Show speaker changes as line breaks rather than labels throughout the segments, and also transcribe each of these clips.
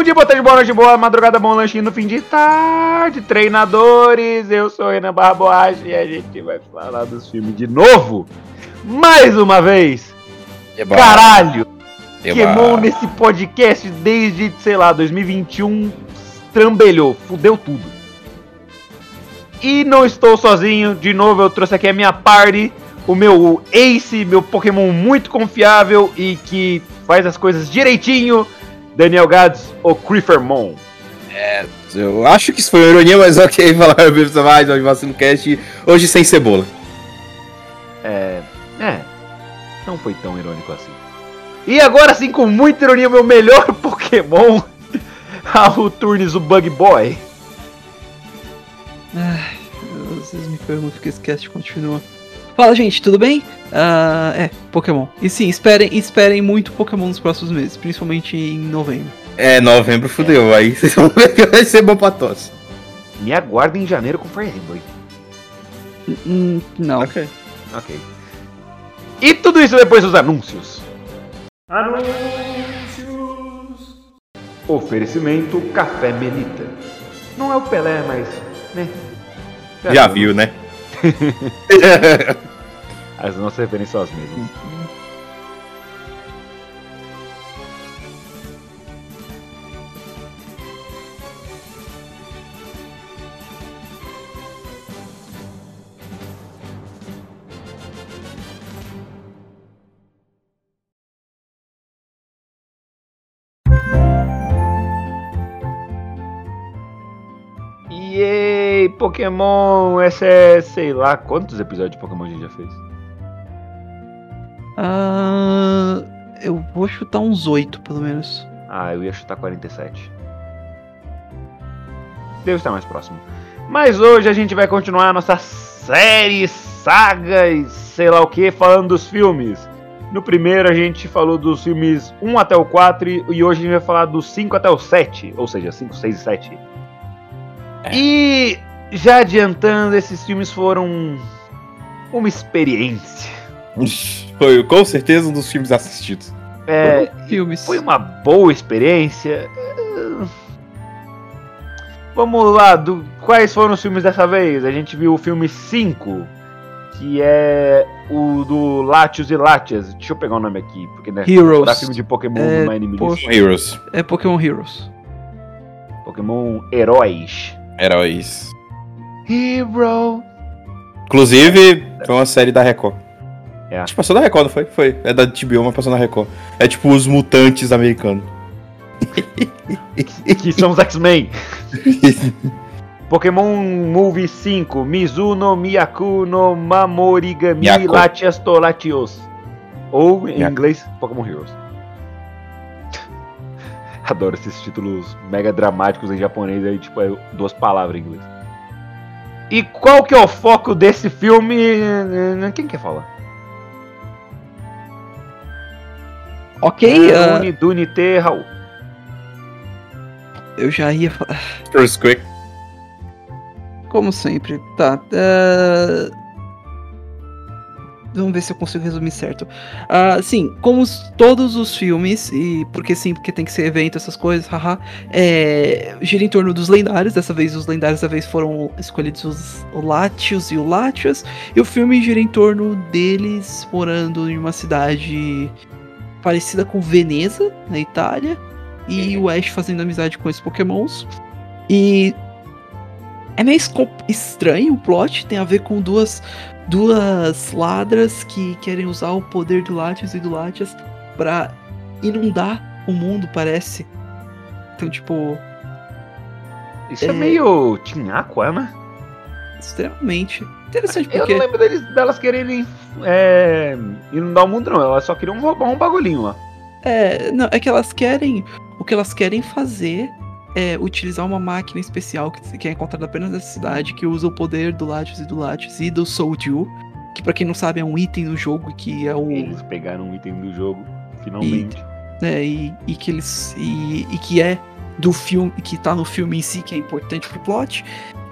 Bom dia, boa tarde, boa noite, boa madrugada, bom lanchinho no fim de tarde, treinadores. Eu sou Renan Barboage e a gente vai falar dos filmes de novo. Mais uma vez.
Eba.
Caralho!
Eba.
Queimou nesse podcast desde, sei lá, 2021. Trambelhou, fudeu tudo. E não estou sozinho, de novo eu trouxe aqui a minha party, o meu Ace, meu Pokémon muito confiável e que faz as coisas direitinho, Daniel Gads, o Creepermon.
Eu acho que isso foi uma ironia, mas ok, falar mais hoje Vacilo Cast, hoje sem cebola.
É, é, não foi tão irônico assim. E agora sim, com muita ironia, meu melhor Pokémon, o Turnes, o Bug Boy.
Ai, vocês me perguntam que esse cast continua. Fala, gente, tudo bem? Ah, é, Pokémon. E sim, esperem, esperem muito Pokémon nos próximos meses, principalmente em novembro.
É, novembro fudeu, aí vocês vão ver que vai ser bom pra tosse.
Me aguarda em janeiro com Fire Emblem.
N- n- não.
Ok.
Ok. E tudo isso depois dos anúncios. Anúncios. Oferecimento Café Melita. Não é o Pelé, mas. Né?
Já viu, né?
As nossas referências são as mesmas. Yay, Pokémon! Esse é, sei lá, quantos episódios de Pokémon a gente já fez?
Ah, eu vou chutar uns oito, pelo menos.
Ah, eu ia chutar 47. Devo estar mais próximo. Mas hoje a gente vai continuar a nossa série, sagas, sei lá o que, falando dos filmes. No primeiro a gente falou dos filmes 1 até o 4 e e hoje a gente vai falar dos 5 até o 7, ou seja, 5, 6 e 7. E já adiantando, esses filmes foram uma experiência.
Foi com certeza um dos filmes assistidos.
É,
Filmes.
Foi uma boa experiência. Vamos lá, do- quais foram os filmes dessa vez? A gente viu o filme 5, que é o do Latios e Latias. Deixa eu pegar o nome aqui, porque né,
Heroes.
pra filme de Pokémon
É,
no Anime
pô-
List.
Heroes.
É Pokémon Heroes.
Pokémon Heróis.
Heróis.
Hero.
Inclusive, foi uma série da Record.
É.
Acho que passou na Record, não foi? Foi. É da TBO, mas passou na Record. É tipo os mutantes americanos.
Que são os X-Men. Pokémon Movie 5, Mizuno, Miyaku no Mamorigami
Miyako.
Latias Tolatios. Ou, em
Miyako.
inglês, Pokémon Heroes. Adoro esses títulos mega dramáticos em japonês, aí tipo, é duas palavras em inglês. E qual que é o foco desse filme? Quem quer falar?
Ok,
É,
ah,
Uni, Duni,
eu já ia falar.
First Quick.
Como sempre, tá. ah, Vamos ver se eu consigo resumir certo. Ah, sim, como os- todos os filmes, e porque sim, porque tem que ser evento, essas coisas, haha, é, gira em torno dos lendários. Dessa vez, os lendários dessa vez foram escolhidos os Latios e o Latias. E o filme gira em torno deles morando em uma cidade parecida com Veneza, na Itália. E o Ash fazendo amizade com esses pokémons. E é meio estranho o plot, tem a ver com duas, duas ladras que querem usar o poder do Latias e do Latias pra inundar o mundo, parece. Então, tipo,
Isso é,
É.
meio Team Aqua, né?
extremamente. Interessante
Eu
porque.
não lembro deles, delas quererem é, inundar o mundo, não. Elas só queriam roubar um bagulhinho lá.
É, não, é que elas querem. O que elas querem fazer é utilizar uma máquina especial que, que é encontrada apenas nessa cidade, que usa o poder do Latios e do Latios e do Soulju, que pra quem não sabe é um item do jogo que é o.
Eles pegaram um item do jogo, finalmente.
né, e, e que eles. E, e que é do filme. que tá no filme em si, que é importante pro plot.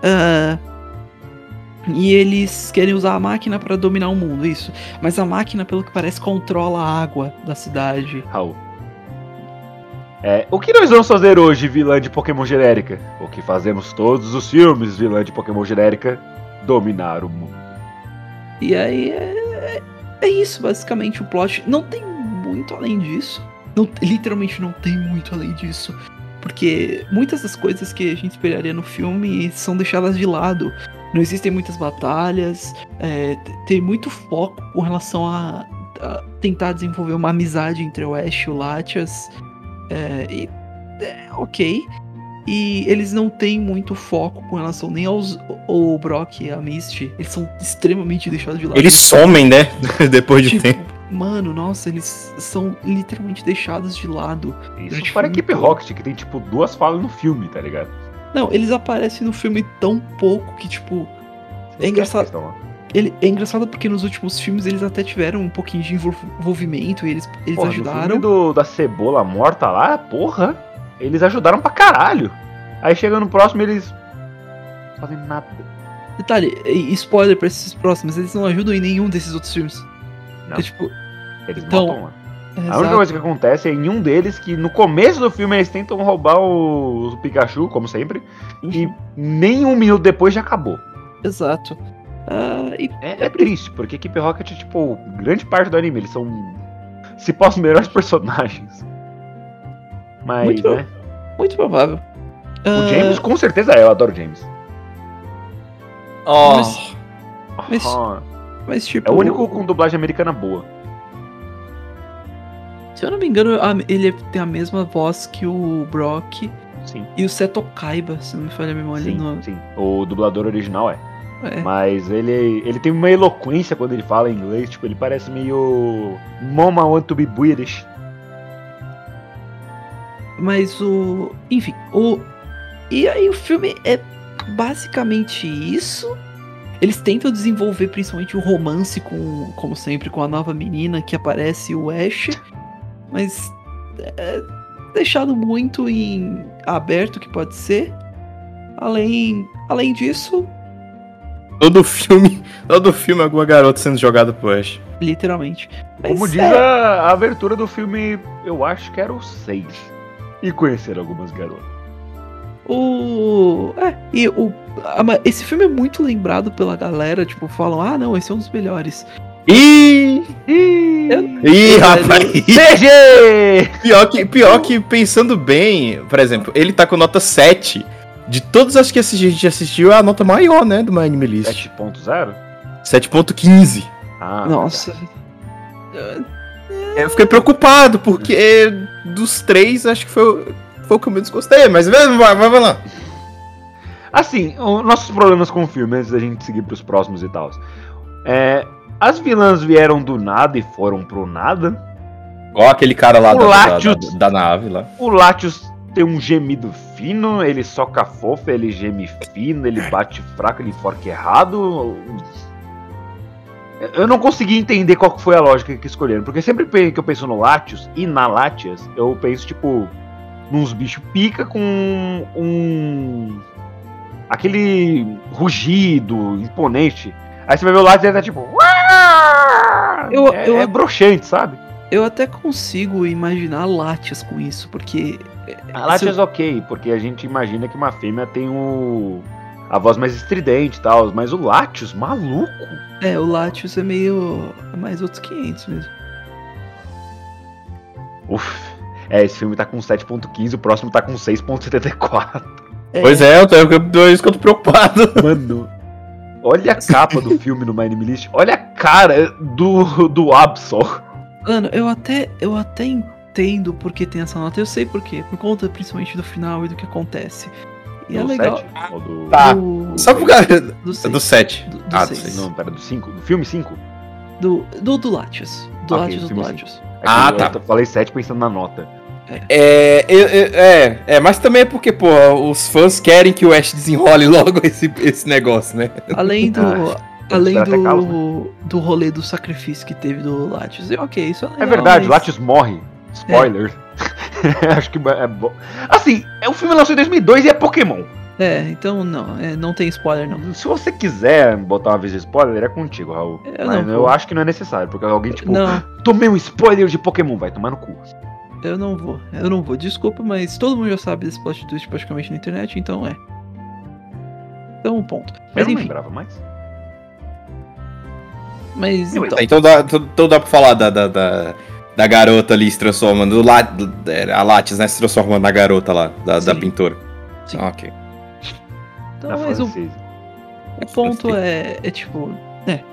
Ah, e eles querem usar a máquina pra dominar o mundo, isso. Mas a máquina, pelo que parece, controla a água da cidade.
Raul. É, o que nós vamos fazer hoje, vilã de Pokémon genérica? O que fazemos todos os filmes, vilã de Pokémon genérica? Dominar o mundo.
E aí é, é isso, basicamente, o plot. Não tem muito além disso. Não, literalmente não tem muito além disso. Porque muitas das coisas que a gente esperaria no filme são deixadas de lado. Não existem muitas batalhas. é, tem muito foco com relação a, a tentar desenvolver uma amizade entre o Ash e o Latias. É, e é, ok. E eles não têm muito foco com relação nem aos o Brock e a Misty. Eles são extremamente deixados de lado.
Eles somem, né? Depois de
Tipo,
tempo.
Mano, nossa, eles são literalmente deixados de lado.
Isso para a
o
equipe. Rocket, que tem tipo duas falas no filme, tá ligado?
Não, eles aparecem no filme tão pouco que, tipo.
Você
É engraçado. Ele, é engraçado porque nos últimos filmes eles até tiveram um pouquinho de envol- envolvimento e eles, eles
Porra, no filme
ajudaram.
do, da cebola morta lá, porra, eles ajudaram pra caralho. Aí chega no próximo eles. não fazem nada.
Detalhe, spoiler pra esses próximos, eles não ajudam em nenhum desses outros filmes.
Não.
É, tipo,
Eles
Então,
matam
é,
A única
exato.
coisa que acontece é em um deles que no começo do filme eles tentam roubar o, o Pikachu, como sempre, e nem um minuto depois já acabou.
Exato. Ah, e
É, é triste, porque a equipe Rocket é tipo grande parte do anime, eles são se possam os melhores personagens. Mas,
Muito
né?
muito provável.
O
Ah,
James com certeza é, eu adoro o James.
Ó,
Mas- Mas-
Ah,
Mas, tipo.
é o único com dublagem americana boa.
Se eu não me engano, ele tem a mesma voz que o Brock
Sim.
e o Seto Kaiba, se não me falha a memória.
Sim,
no-
sim. O dublador original é.
é.
Mas ele, ele tem uma eloquência quando ele fala em inglês, tipo, ele parece meio. Mama want to be British.
Mas o. Enfim, o. E aí o filme é basicamente isso. Eles tentam desenvolver principalmente o romance com, como sempre, com a nova menina que aparece, o Ash. Mas é deixado muito em aberto que pode ser. Além, além disso,
todo filme, todo filme alguma garota sendo jogada pro Ash.
literalmente. Mas
Como diz
é,
a, a abertura do filme, eu acho que era o 6. E conhecer algumas garotas.
O. É, e o. esse filme é muito lembrado pela galera, tipo, falam, ah não, esse é um dos melhores.
Ih!
Ih!
Ih, rapaz!
CG!
Pior que, pior que pensando bem, por exemplo, ele tá com nota 7. De todas as que a gente assistiu, é a nota maior, né? Do My Anime List.
7.0?
7.15.
Ah,
Nossa.
Eu fiquei preocupado, porque dos três, acho que foi, o- foi o que eu menos gostei. Mas vai, vai, vai lá.
Assim, os nossos problemas com o filme, antes da gente seguir pros próximos e tal. É, as vilãs vieram do nada e foram pro nada.
Ó, aquele cara lá da, da,
Latios.
da- da nave lá.
O Latios tem um gemido fino, ele soca fofo, ele geme fino, ele bate fraco, ele forca errado. Eu não consegui entender qual foi a lógica que escolheram, porque sempre que eu penso no Latios e na Latias, eu penso, tipo, nos bichos pica com um. aquele rugido imponente. Aí você vai ver o Latios e tá tipo. "Uá!"
Eu-
é,
eu-
é broxante, sabe?
Eu até consigo imaginar Latias com isso, porque.
A Latias ok, porque a gente imagina que uma fêmea tem o. a voz mais estridente e tal, mas o Latios, maluco.
É, o Latios é meio. É mais outros 500 mesmo.
Uf. É, esse filme tá com 7.15, o próximo tá com 6.74.
É,
Pois é, eu tô, eu, eu, isso que eu tô preocupado.
Mano, olha a capa do filme no My Name List, olha a cara do, do Absol.
Mano, eu até, eu até entendo porque tem essa nota. Eu sei por quê. Por conta principalmente do final e do que acontece. E é
Do
legal.
7? Ou do...
Tá.
Do,
Só por causa
do
É do 7.
Do- do
ah, do
seis.
6.
Não, pera, do 5? Do filme 5?
Do, do, do Latias. Do
Ok,
Latias do
filme
Latias.
Ah,
eu
tá.
Eu falei 7 pensando na nota.
É, é, é, mas também é porque, pô, os fãs querem que o Ash desenrole logo esse, esse negócio, né?
Além do.
Ah,
além
esperar até caos,
do, do rolê do sacrifício que teve do Latias. E ok, isso é legal.
É verdade,
mas-
Latios morre. Spoiler. Acho que é bom. Assim, é, o filme lançou em 2002 e é Pokémon.
É, então não, é, não tem spoiler não.
Se você quiser botar uma vez de spoiler, é contigo, Raul.
Eu
Mas
não
eu
vou.
acho que não é necessário, porque alguém, tipo,
Não,
tomei um spoiler de Pokémon, vai tomar no cu.
Eu não vou. Eu não vou. Desculpa, mas todo mundo já sabe desse plot twist praticamente na internet, então é. Então, ponto.
Eu
Mas
não
enfim,
lembrava mais.
mas então,
Tá, então, dá, então- então dá pra falar da, da, da, da garota ali se transformando. Do La, do- a Lattes, né? Se transformando na garota lá, da, da
Sim.
pintora.
Sim.
Ah, ok.
então
Na
mas o,
francesa.
o ponto é, é tipo, né?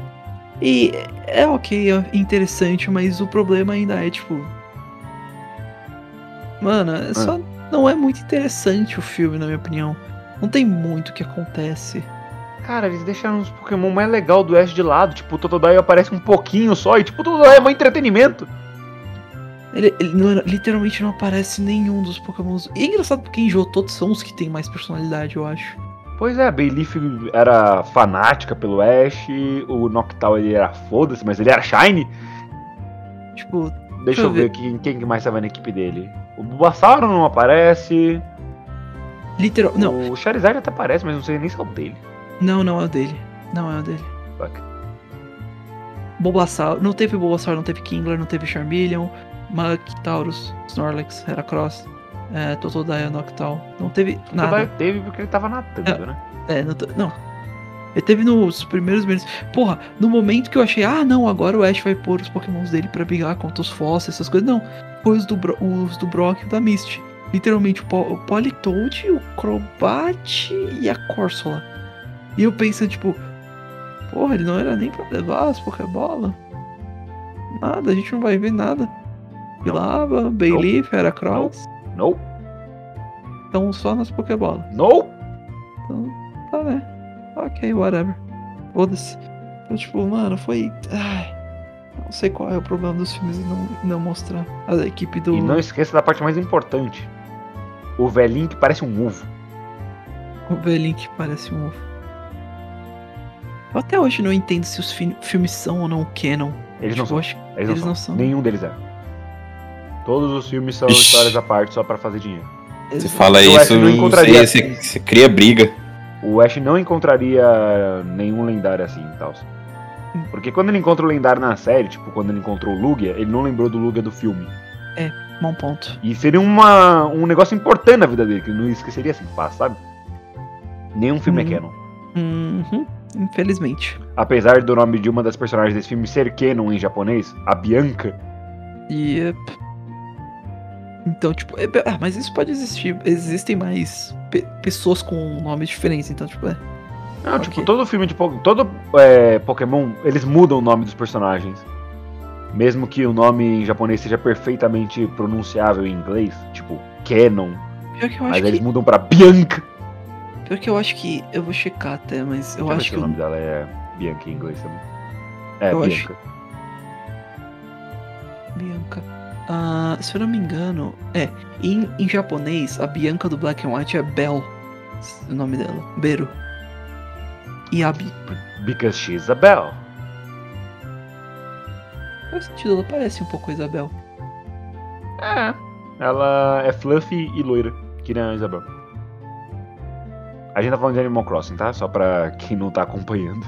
E é ok, é interessante, mas o problema ainda é tipo. Mano, é só não é muito interessante o filme, na minha opinião. Não tem muito que acontece.
Cara, eles deixaram os Pokémon mais legal do Ash de lado. Tipo, o Totodile aparece um pouquinho só e, tipo, o Totodile é um entretenimento.
Ele, ele não era- literalmente não aparece nenhum dos Pokémons. E é engraçado porque em Johto são os que tem mais personalidade, eu acho.
Pois é, a Bayleaf era fanática pelo Ash, o Noctowl ele era foda-se, mas ele era Shine.
Tipo,
Deixa
eu
eu ver
ver.
quem, quem que mais tava na equipe dele. O Bulbasauro não aparece.
literal. Não,
O Charizard até aparece, mas não sei nem se é o dele.
não, não é o dele. Não é o dele.
Fuck.
Bulbasaur. Não teve Bulbasaur, não teve Kingler, não teve Charmeleon, Muk, Taurus, Snorlax, Heracross, é, Totodile, Noctowl. Não teve nada.
Totodile teve porque ele tava nadando, né?
É, não, não. Ele teve nos primeiros meses. Porra, no momento que eu achei, ah, não, agora o Ash vai pôr os pokémons dele pra brigar contra os fósseis, essas coisas. Não, foi os do, Bro- os do Brock e da Misty. Literalmente, o, Po- o Politoad, o Crobat e a Corsola. E eu pensando, tipo, porra, ele não era nem pra levar as Pokébola. Nada, a gente não vai ver nada. Pilava, Bayleaf, Heracross.
Nope,
Estão só nas Pokébola.
nope.
Então? Ok, whatever. Foda-se. Então, tipo, mano, foi. Ai. Não sei qual é o problema dos filmes e não, não mostrar a equipe do.
E não esqueça da parte mais importante. O velhinho que parece um ovo.
O velhinho que parece um ovo. Eu até hoje não entendo se os fi- filmes são ou não canon.
Eles não
Tipo,
são.
eu acho-
Eles,
eles
não,
não
são.
são.
Nenhum deles é. Todos os filmes são
Ixi.
histórias à parte só pra fazer dinheiro.
Você fala
Eu
isso,
não encontraria-
você, você cria briga.
O Ash não encontraria nenhum lendário assim e tal. Porque quando ele encontra o lendário na série, tipo, quando ele encontrou o Lugia, ele não lembrou do Lugia do filme.
Bom ponto.
E seria uma, um negócio importante na vida dele, que ele não esqueceria assim fácil, sabe? Nenhum filme
Hum.
é canon.
Uhum. Infelizmente.
Apesar do nome de uma das personagens desse filme ser canon em japonês, a Bianca,
Yep. Então, tipo, é- ah, mas isso pode existir. Existem mais pe- pessoas com nomes diferentes, então, tipo, é.
Não,
Ok.
tipo, todo filme de Pokémon. Todo é, Pokémon, eles mudam o nome dos personagens. Mesmo que o nome em japonês seja perfeitamente pronunciável em inglês, tipo, Canon.
Pior que eu
Mas
acho
eles
que.
mudam pra Bianca.
Pior que eu acho que. Eu vou checar até, mas eu
Deixa
acho que.
o nome dela é Bianca em inglês também. É,
Eu acho-
Bianca.
Ah, se eu não me engano, é. Em, em japonês, a Bianca do Black and White é Bell. O nome dela. Beru. E a Bi.
Because she's a Belle.
Faz sentido, ela parece um pouco a Isabel.
É. Ela é fluffy e loira, que nem a Isabel. A gente tá falando de Animal Crossing, tá? Só pra quem não tá acompanhando.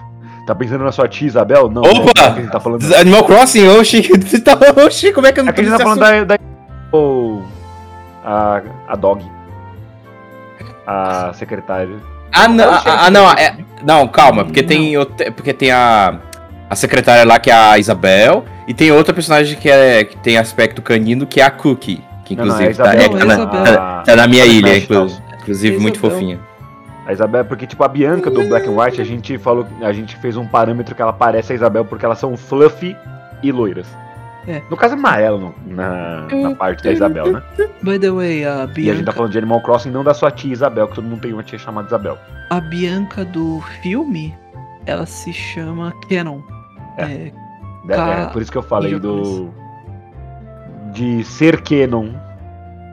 Tá pensando na sua tia Isabel? Não.
Opa!
não é que a gente tá falando.
Animal Crossing, oxi, você tá, oxi, como é que eu não
É que a
tô
gente tá falando da. da o- a, a dog. A secretária.
Ah, não, ah, ah, não, é, não, calma, porque tem outra- porque tem a a secretária lá que é a Isabel e tem outra personagem que é que tem aspecto canino que é a Cookie, que
Não, não,
inclusive
é a
tá, é- tá na, tá- tá na minha
a
ilha,
Smash
inclu-
House.
inclusive muito fofinha.
A Isabel, porque tipo, a Bianca do Black and White, a gente falou, a gente fez um parâmetro que ela parece a Isabel porque elas são fluffy e loiras. No caso, é amarelo na, na parte da Isabel, né?
By the way, a
E a gente tá
Bianca,
falando de Animal Crossing, não da sua tia Isabel, que todo mundo tem uma tia chamada Isabel.
a Bianca do filme, ela se chama Canon.
É.
É,
É, é por isso que eu falei do. De ser Canon.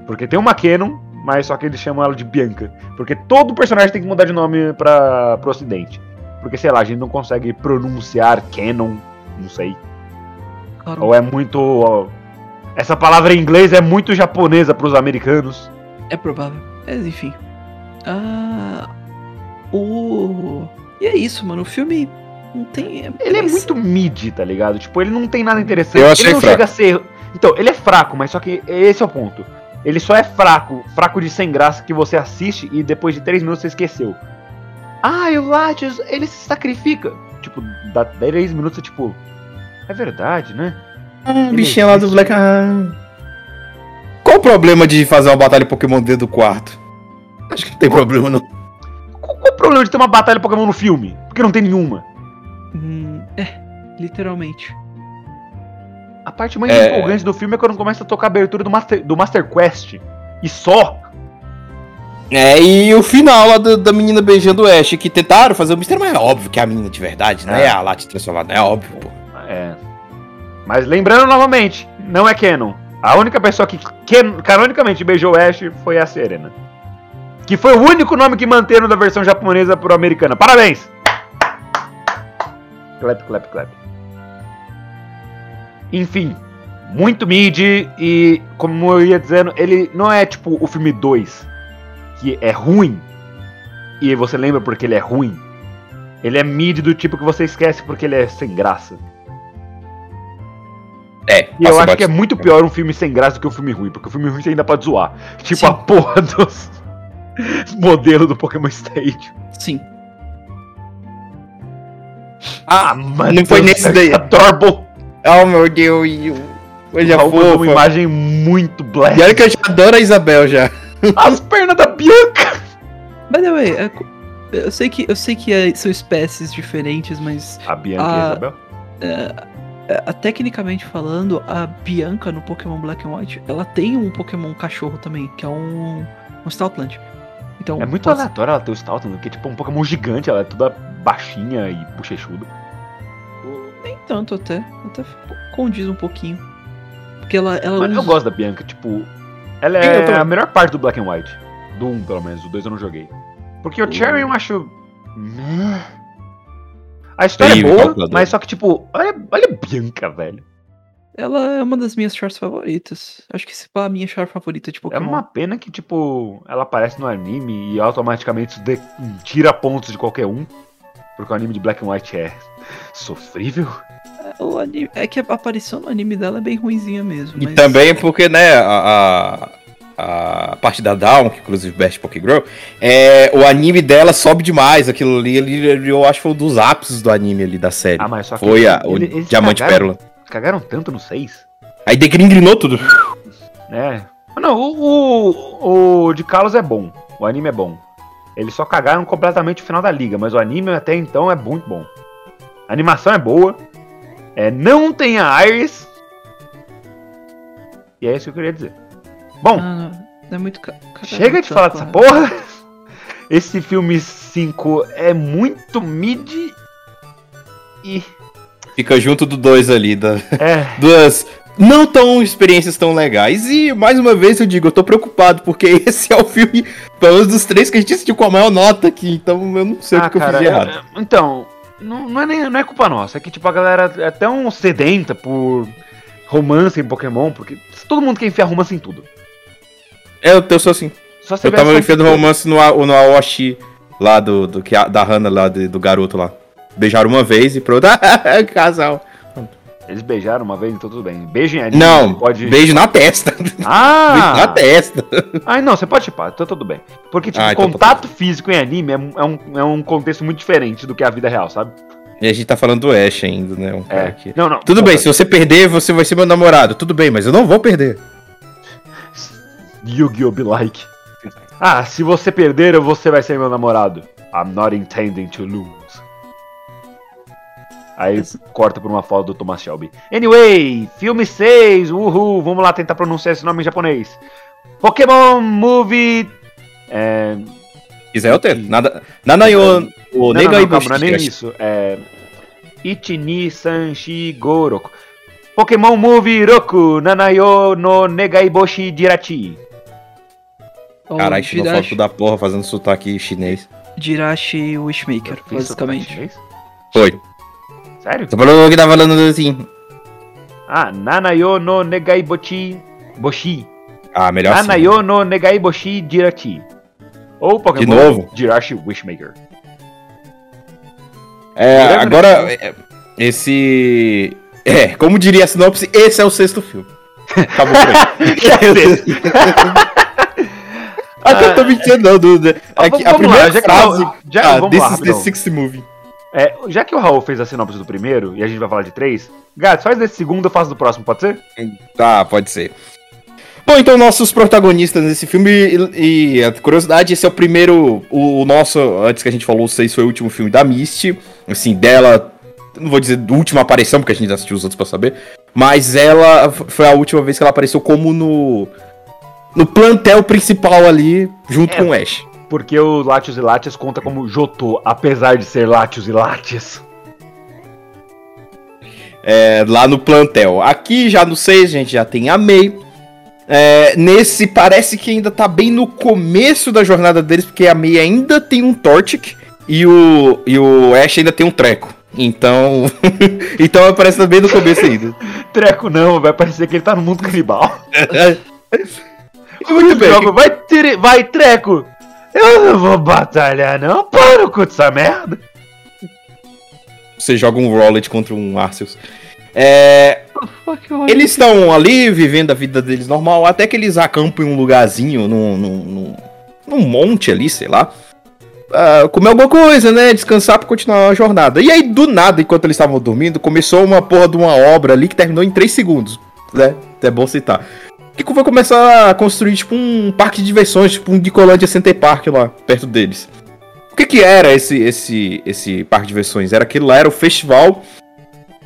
Porque tem uma Canon, mas só que eles chamam ela de Bianca. Porque todo personagem tem que mudar de nome pra, pro ocidente. Porque, sei lá, a gente não consegue pronunciar Canon, não sei.
Caron.
Ou é muito. ó, essa palavra em inglês é muito japonesa pros americanos.
É provável. Mas enfim. Ah. O. E é isso, mano. O filme não tem.
Ele é muito mid, tá ligado? Tipo, ele não tem nada interessante.
Eu achei
ele não
fraco.
chega a ser. Então, ele é fraco, mas só que esse é o ponto. Ele só é fraco, fraco de sem graça que você assiste e depois de três minutos você esqueceu. Ah, e o Latios, ele se sacrifica. Tipo, dá 10 minutos, tipo. É verdade, né?
Ah, bichinha lá do Black. Ah. Qual o problema de fazer uma batalha Pokémon dentro do quarto? Acho que não tem problema, não.
Qual, qual o problema de ter uma batalha Pokémon no filme? Porque não tem nenhuma.
Hum, é, literalmente.
A parte mais
É.
empolgante do filme é quando começa a tocar a abertura do Master, do Master Quest. E só.
É, e o final lá do- da menina beijando o Ash, que tentaram fazer o mistério, mas é óbvio que é a menina de verdade, não é, a Lati transformada, é óbvio, pô.
É. Mas lembrando novamente, não é Canon. A única pessoa que can- canonicamente beijou Ash foi a Serena. Que foi o único nome que manteram da versão japonesa pro americana. Parabéns! Clap, clap, clap. Enfim, muito mid e, como eu ia dizendo, ele não é tipo o filme 2, que é ruim e você lembra porque ele é ruim. Ele é mid do tipo que você esquece porque ele é sem graça.
É,
E eu acho que é muito pior um filme sem graça do que um filme ruim, porque o filme ruim você ainda pode zoar. Tipo
Sim.
a porra dos modelos do Pokémon Stadium.
Sim.
Ah, mano,
não foi nesse daí.
Adorable.
Oh meu Deus, coisa
Raul mandou uma imagem muito black.
E olha que eu já adoro a Isabel já.
As pernas da Bianca.
By the way, é eu sei que, eu sei que é- são espécies diferentes, mas
A Bianca e
Ah.
a Isabel?
é, é, tecnicamente falando, a Bianca no Pokémon Black and White, ela tem um Pokémon cachorro também, que é um, um Stoutland. Então,
É muito
pode-
aleatório ela ter o Stalton, porque é tipo um Pokémon gigante, ela é toda baixinha e bochechuda.
Tanto até. Até condiz um pouquinho. Porque ela, ela
Mas
usa.
eu gosto da Bianca, tipo. Ela é a melhor parte do Black and White. Do 1, pelo menos. Do 2 eu não joguei. Porque o Cherry eu acho. Meh. A história é boa, mas só que, tipo, olha, olha a Bianca, velho.
Ela é uma das minhas chars favoritas. Acho que se pá, a minha char favorita de
É uma pena que, tipo, ela aparece no anime e automaticamente tira pontos de qualquer um. Porque o anime de Black and White é sofrível.
É, o anime- é que a aparição no anime dela é bem ruinzinha mesmo.
E
mas-
também porque, né, a, a, a parte da Down, que inclusive Best Pokégirl, é, o anime dela sobe demais. Aquilo ali, ele, eu acho que foi um dos ápices do anime ali da série.
Ah, mas só que.
foi a, o
ele-
Diamante
cagaram-
Pérola.
Cagaram tanto no 6.
Aí degringrinou tudo.
É. Não, o, o, o de Carlos é bom. O anime é bom. Eles só cagaram completamente o final da liga, mas o anime até então é muito bom. A animação é boa. É, não tem a Iris. E é isso que eu queria dizer. Bom,
Ah, é muito.
chega de falar dessa porra. Esse filme 5 é muito mid. E.
Fica junto do dois ali, da,
É.
duas não tão experiências tão legais. E mais uma vez eu digo, eu tô preocupado, porque esse é o filme, pelo menos dos três que a gente assistiu com a maior nota aqui, então eu não sei o que, que eu fiz de errado.
é- então, não, não é nem, não é culpa nossa, é que tipo a galera é tão sedenta por romance em Pokémon, porque todo mundo quer enfiar romance em tudo.
É, eu, sou assim.
Só
Eu tava enfiando romance no, no Aoshi, lá do, do da Hannah, lá do, do garoto lá. Beijaram uma vez e pronto. Casal.
Eles beijaram uma vez, então tudo bem. Beijo em anime,
Não,
pode.
beijo na testa. beijo na
Ah!
testa.
Ai, não, você pode chipar, então tudo bem. Porque, tipo,
Ah, então tá
contato físico em anime é, um- é um, é um contexto muito diferente do que a vida real, sabe?
E a gente tá falando do Ash ainda, né? Um cara
É.
que...
Não, não.
Tudo bem,
porra,
se você perder, você vai ser meu namorado. Tudo bem, mas eu não vou perder.
Yu-Gi-Oh! Be like. Ah, se você perder, você vai ser meu namorado. I'm not intending to lose. Aí corta por uma foto do Thomas Shelby. Anyway, filme 6, uhul, vamos lá tentar pronunciar esse nome em japonês. Pokémon Movie. É,
quiser eu tento. Nada, nada yo, o
não, não, não, calma, não é nem isso. É. Ichini Sanshi Goroku. Pokémon Movie Roku Nanayo no Negaiboshi Jirachi.
Caralho, tirou
Jirachi-
foto da porra fazendo sotaque chinês.
Jirachi Wishmaker, basicamente.
Foi.
Sério?
Você falou que tá falando assim.
Ah, Nanayo no Negaiboshi Boshi.
Ah, melhor assim.
Nanayo no Negaiboshi Jirachi. Ou Pokémon
novo?
Jirachi Wishmaker.
É, agora, é, esse. É, como diria a sinopse, esse é o sexto filme. Acabou por aí. Ah, que eu tô mentindo, não, Duda.
Ah,
Aqui, a
lá,
primeira
já que
frase.
já-
ah,
vamos
this
lá,
is the sixth movie.
É, já que o Raul fez a sinopse do primeiro, e a gente vai falar de três, Gato, faz desse segundo, eu faço do próximo, pode ser?
Tá, pode ser. Bom, então nossos protagonistas nesse filme, e, e a curiosidade, esse é o primeiro, o, o nosso, antes que a gente falou, 6 foi o último filme da Misty, assim, dela, não vou dizer última aparição, porque a gente assistiu os outros pra saber, mas ela foi a última vez que ela apareceu como no, no plantel principal ali, junto
É.
com o Ash.
Porque o Latios e Latias conta como Jotô, apesar de ser Latios e Latias.
É, lá no plantel. Aqui já no 6 a gente já tem a May. É, nesse parece que ainda tá bem no começo da jornada deles, porque a May ainda tem um Torchic e o, e o Ash ainda tem um treco. Então. então aparece bem no começo ainda.
Treco não, vai parecer que ele tá no mundo canibal.
Muito bem.
Jogo, vai, vai, Treco! Eu não vou batalhar, não. Para com essa merda.
Você joga um Rollet contra um Arceus. É, Eles estão ali vivendo a vida deles normal, até que eles acampam em um lugarzinho, num, num, num, num monte ali, sei lá. ah, comer alguma coisa, né? Descansar pra continuar a jornada. E aí, do nada, enquanto eles estavam dormindo, começou uma porra de uma obra ali que terminou em 3 segundos. Né? É bom citar. Que vai começar a construir, tipo, um parque de diversões, tipo um Gicolândia Center Park lá, perto deles. O que que era esse, esse, esse parque de diversões? Era aquilo lá, era o festival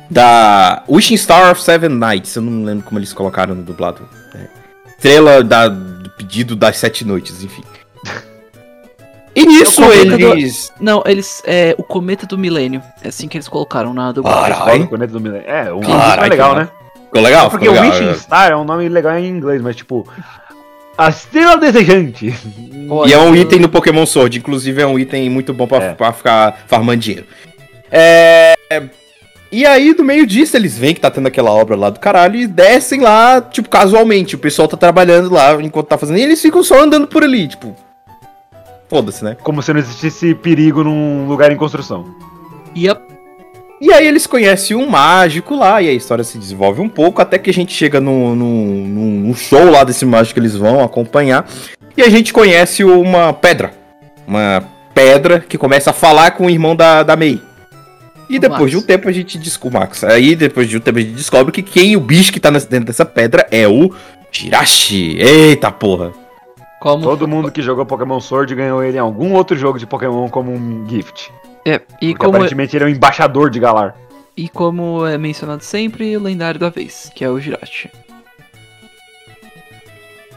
da Wishing Star of Seven Nights, eu não lembro como eles colocaram no dublado. É. Estrela da, do pedido das sete noites, enfim. E nisso
É o cometa do-
eles.
Não, eles. É o Cometa do Milênio. É assim que eles colocaram na dublagem.
Caralho.
Do Planeta do Milênio. É, um
Caralho,
nome legal, né?
Ficou legal?
Porque
ficou
o
legal,
Wishing
é.
Star é um nome legal em inglês, mas tipo. A Estrela Desejante.
E é um item no Pokémon Sword, inclusive é um item muito bom pra,
É.
pra ficar farmando dinheiro. É. E aí, no meio disso, eles veem que tá tendo aquela obra lá do caralho e descem lá, tipo, casualmente. O pessoal tá trabalhando lá enquanto tá fazendo. E eles ficam só andando por ali, tipo. Foda-se, né?
Como se não existisse perigo num lugar em construção.
Yep.
E aí eles conhecem um mágico lá, e a história se desenvolve um pouco, até que a gente chega num, num, num- num show lá desse mágico que eles vão acompanhar. E a gente conhece uma pedra. Uma pedra que começa a falar com o irmão da, da Mei. E
O
depois
Max.
de um tempo a gente descobre. Max. Aí depois de um tempo a gente descobre que quem o bicho que tá dentro dessa pedra é o Jirachi. Eita porra.
Como.
Todo mundo que jogou Pokémon Sword ganhou ele em algum outro jogo de Pokémon como um gift.
É, e
Porque
como,
aparentemente ele é o embaixador de Galar.
e como é mencionado sempre, o lendário da vez, que é o Jirachi.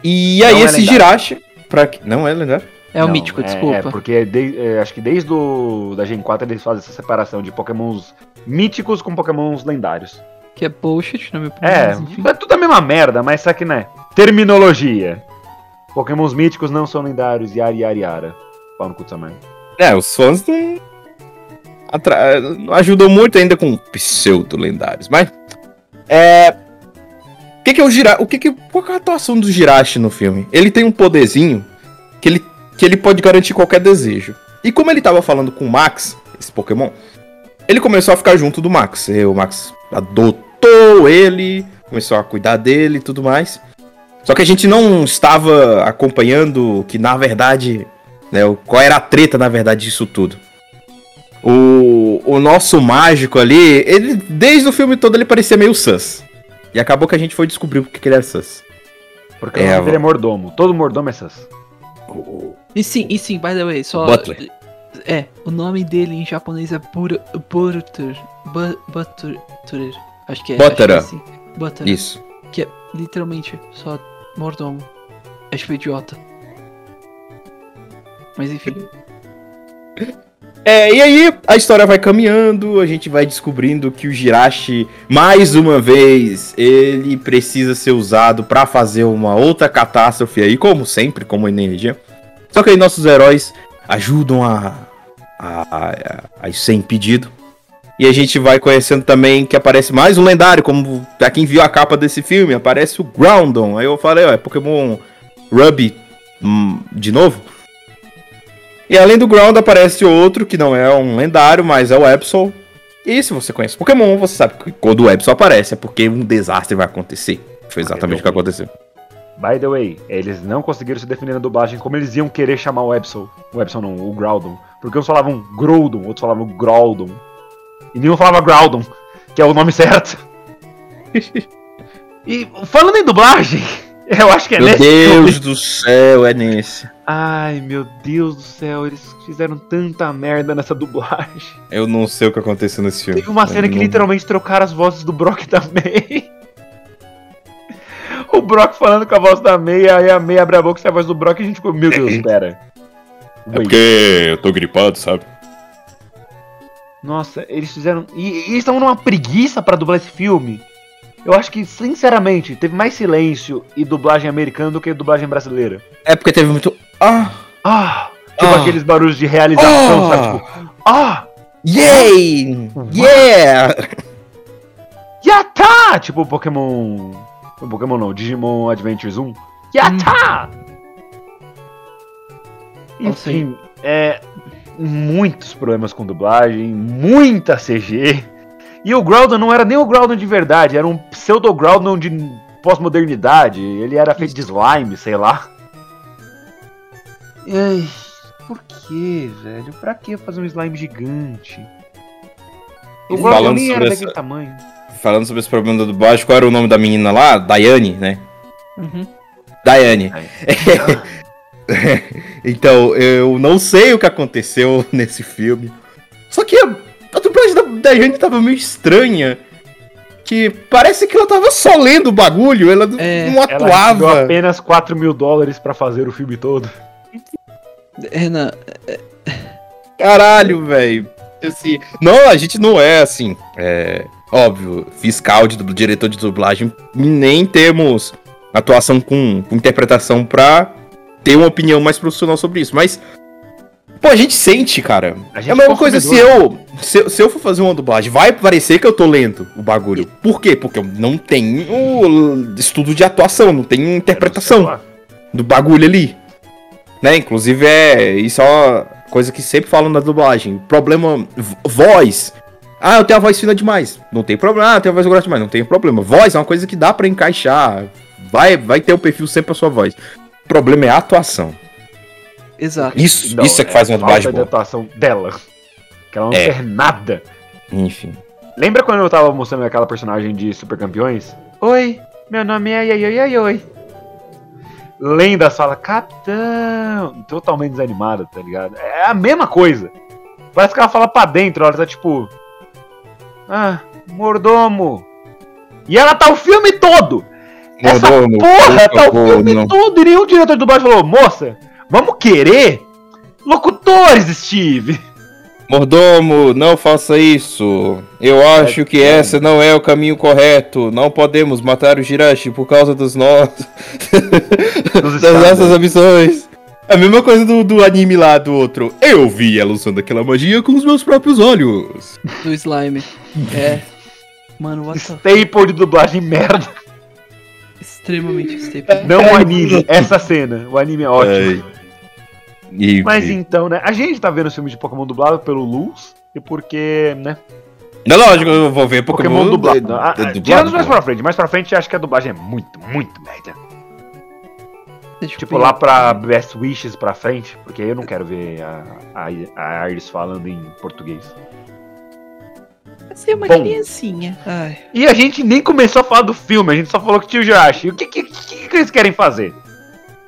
E aí
Não é
esse
lendário.
Jirachi. Pra... que- Não é lendário?
É o
Não,
mítico,
é,
desculpa.
É, porque de- é, acho que desde o da Gen 4 eles fazem essa separação de Pokémons míticos com Pokémons lendários.
Que é bullshit, na minha opinião.
É,
mas enfim.
é tudo a mesma merda, mas só que né. Terminologia. Pokémons míticos não são lendários, yara yara yara. Pau no cu merda.
É, os fãs não, atra- ajudam muito ainda com pseudo-lendários, mas... É... O que que é o Jirachi? O que que... Qual é a atuação do Jirachi no filme? Ele tem um poderzinho que ele, que ele pode garantir qualquer desejo. E como ele tava falando com o Max, esse Pokémon, ele começou a ficar junto do Max. E o Max adotou ele, começou a cuidar dele e tudo mais. Só que a gente não estava acompanhando que, na verdade, né, qual era a treta, na verdade, disso tudo. O, o nosso mágico ali, ele, desde o filme todo, ele parecia meio sus. E acabou que a gente foi descobrir o que que ele era sus.
Porque
É,
o nome é mordomo. Todo mordomo é sus.
E sim, e sim, by the way, só.
Butler.
É, o nome dele em japonês é Bur Burter. Bu Butter. Butter. Acho que é.
Buttera.
acho que é assim. Butter.
Isso.
Que é literalmente só mordomo. É tipo idiota. Mas enfim.
É, e aí a história vai caminhando, a gente vai descobrindo que o Jirachi, mais uma vez, ele precisa ser usado pra fazer uma outra catástrofe aí, como sempre, como energia. Só que aí nossos heróis ajudam a, a, a, a ser impedido. E a gente vai conhecendo também que aparece mais um lendário, como pra quem viu a capa desse filme, aparece o Groundon. Aí eu falei, ó, é Pokémon Ruby hum, de novo? E além do Ground aparece outro que não é um lendário, mas é o Absol. E se você conhece Pokémon, você sabe que quando o Absol aparece é porque um desastre vai acontecer. Foi exatamente o que aconteceu.
By the way, eles não conseguiram se definir na dublagem como eles iam querer chamar o Epson. O Epson não, o Groudon. Porque uns falavam Groudon, outros falavam Groudon. E nenhum falava Groudon, que é o nome certo. e falando em dublagem, eu acho que é
Meu
nesse
Deus
filme.
do céu, é nesse.
Ai, meu Deus do céu, eles fizeram tanta merda nessa dublagem.
Eu não sei o que aconteceu nesse filme.
Teve uma cena que
Não-
literalmente trocaram as vozes do Brock e da May. O Brock falando com a voz da May, aí a May abre a boca e sai a voz do Brock e a gente ficou, meu Deus, pera.
É porque eu tô gripado, sabe?
Nossa, eles fizeram. E, e eles estavam numa preguiça pra dublar esse filme. Eu acho que, sinceramente, teve mais silêncio e dublagem americana do que dublagem brasileira.
É porque teve muito. Ah!
Ah! Tipo
Ah.
aqueles barulhos de realização,
Ah.
sabe? Tipo, ah!
Yay! Yeah!
Yata! Tipo Pokémon. Pokémon não, Digimon Adventures 1. Yata! Enfim, é. Muitos problemas com dublagem, muita CG. E o Groudon não era nem o Groudon de verdade, era um pseudo Groudon de pós-modernidade. Ele era feito de slime, sei lá. Ai, por que, velho? Pra que fazer um slime gigante? O Groudon
falando
nem era
sobre
daquele
essa-
tamanho.
Falando sobre esse problema da dublagem, qual era o nome da menina lá? Daiane, né?
Uhum.
Daiane. então, eu não sei o que aconteceu nesse filme. Só que dublagem da Daiane tava meio estranha. Que parece que ela tava só lendo o bagulho, ela não-
É,
não
Ela
atuava.
apenas 4 mil dólares pra fazer o filme todo.
Renan,
Caralho, velho. Assim, não, a gente não é assim. É óbvio, fiscal de diretor de dublagem, nem temos atuação com, com interpretação pra ter uma opinião mais profissional sobre isso. Mas, pô, a gente sente, cara.
A
É
gente
a mesma coisa se eu, se. Se eu for fazer uma dublagem, vai parecer que eu tô lendo o bagulho. Por quê? Porque eu não tenho estudo de atuação, não tenho interpretação do bagulho ali. Né? Inclusive é. Isso é uma coisa que sempre falam na dublagem. Problema. Voz. Ah, eu tenho a voz fina demais. Não tem problema. Ah, eu tenho a voz grossa demais. Não tem problema. Voz é uma coisa que dá pra encaixar. Vai, vai ter o perfil sempre a sua voz. O problema é a atuação.
Exato.
Isso,
Não,
isso é que faz uma dublagem
falta de
boa.
atuação dela. Que ela não
É.
quer nada.
Enfim.
Lembra quando eu tava mostrando aquela personagem de Super Campeões? Oi, meu nome é Oi, oi, oi, oi. Lenda fala, capitão. Totalmente desanimada, tá ligado? É a mesma coisa. Parece que ela fala pra dentro, ela tá tipo. Ah, mordomo. E ela tá o filme todo! Essa
Mordomo,
porra
por
tá o filme
não.
todo e nenhum diretor de dublagem falou, moça, vamos querer locutores, Steve.
Mordomo, não faça isso. Eu acho que esse não é o caminho correto. Não podemos matar o Jirachi por causa dos nossos. Das nossas ambições. A mesma coisa do, do anime lá do outro. Eu vi ela usando aquela magia com os meus próprios olhos.
Do slime. É. Mano, what the...
Staple de dublagem merda.
extremamente staple.
Não o anime, essa cena. O anime é ótimo.
E,
Mas
e-
então, né? A gente tá vendo os filmes de Pokémon dublado pelo Luz e porque, né?
É lógico, eu vou ver
Pokémon,
Pokémon,
dublado. Ah,
du-
ah,
dublado,
Tirando mais pra frente, mais pra frente acho que a dublagem é muito, muito.
Deixa eu
Tipo, lá pra Best Wishes pra frente, porque aí eu não quero ver a, a, a Iris falando em português.
Você é uma
Bom.
criancinha. Ai.
E a gente nem começou a falar do filme, a gente só falou que tinha o Jirachi. O que, que, que, que eles querem fazer?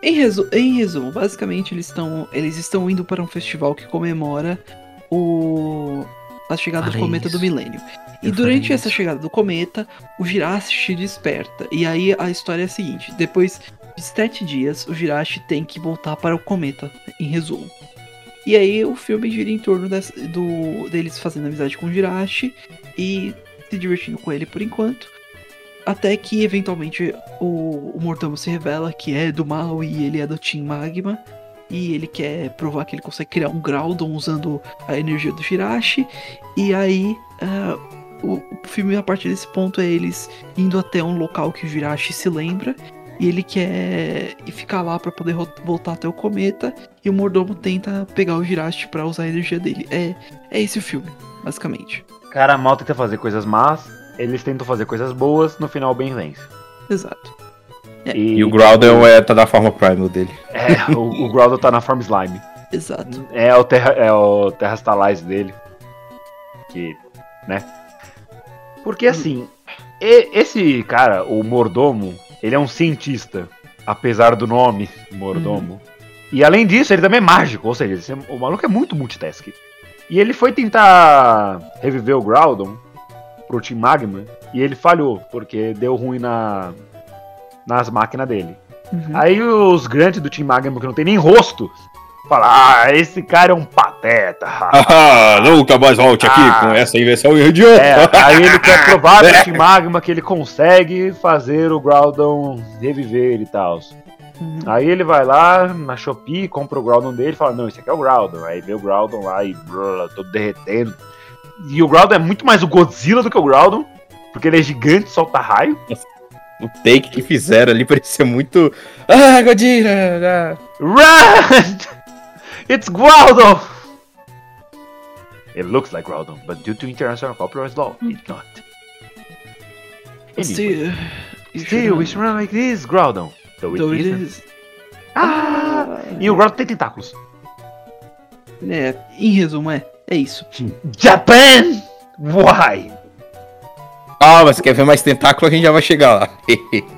Em, resu em resumo, basicamente eles estão eles estão indo para um festival que comemora o a chegada
Falei
do cometa
isso.
do milênio. E durante essa chegada do cometa, o Jirachi desperta. E aí a história é a seguinte: depois de sete dias, o Jirachi tem que voltar para o cometa, em resumo. E aí o filme gira em torno do, deles fazendo amizade com o Jirachi e se divertindo com ele por enquanto. Até que eventualmente o, o mordomo se revela que é do mal e ele é do Team Magma. E ele quer provar que ele consegue criar um Groudon usando a energia do Jirachi. E aí ah, o, o filme a partir desse ponto é eles indo até um local que o Jirachi se lembra. E ele quer ficar lá pra poder voltar até o cometa. E o mordomo tenta pegar o Jirachi pra usar a energia dele. É, é esse o filme, basicamente.
Cara, mal tenta fazer coisas más, eles tentam fazer coisas boas, no final bem vence.
Exato.
E,
E o Groudon é, tá na forma Primal dele.
É, o, o Groudon tá na forma slime.
Exato.
É o Terra, é o Terra Stalize dele. Que, né? Porque assim, e- esse cara, o mordomo, ele é um cientista, apesar do nome mordomo. E além disso, ele também é mágico, ou seja, esse- o maluco é muito multitask. E ele foi tentar reviver o Groudon pro Team Magma e ele falhou, porque deu ruim na nas máquinas dele.
Uhum.
Aí os grandes do Team Magma, que não tem nem rosto, falam: Ah, esse cara é um pateta.
Ah, nunca mais volte aqui
Ah.
com essa invenção idiota.
É, aí ele quer provar pro Team Magma que ele consegue fazer o Groudon reviver e tal.
Uhum.
Aí ele vai lá na Shopee, compra o Groudon dele e fala: Não, esse aqui é o Groudon. Aí vê o Groudon lá e brrr, todo derretendo. E o Groudon é muito mais o Godzilla do que o Groudon, porque ele é gigante, solta raio.
O take que fizeram ali parecia muito. Ah, Godzilla!
Run! It's Groudon! It looks like Groudon, but due to international copyright law, it's not. Anyway,
Still, you
still, we should- run like this, Groudon. So it
Though it is-
Ah! E o Groudon tem tentáculos.
É, em resumo, é. É isso.
Japan! Why?
Ah, mas quer ver mais tentáculo? A gente já vai chegar lá.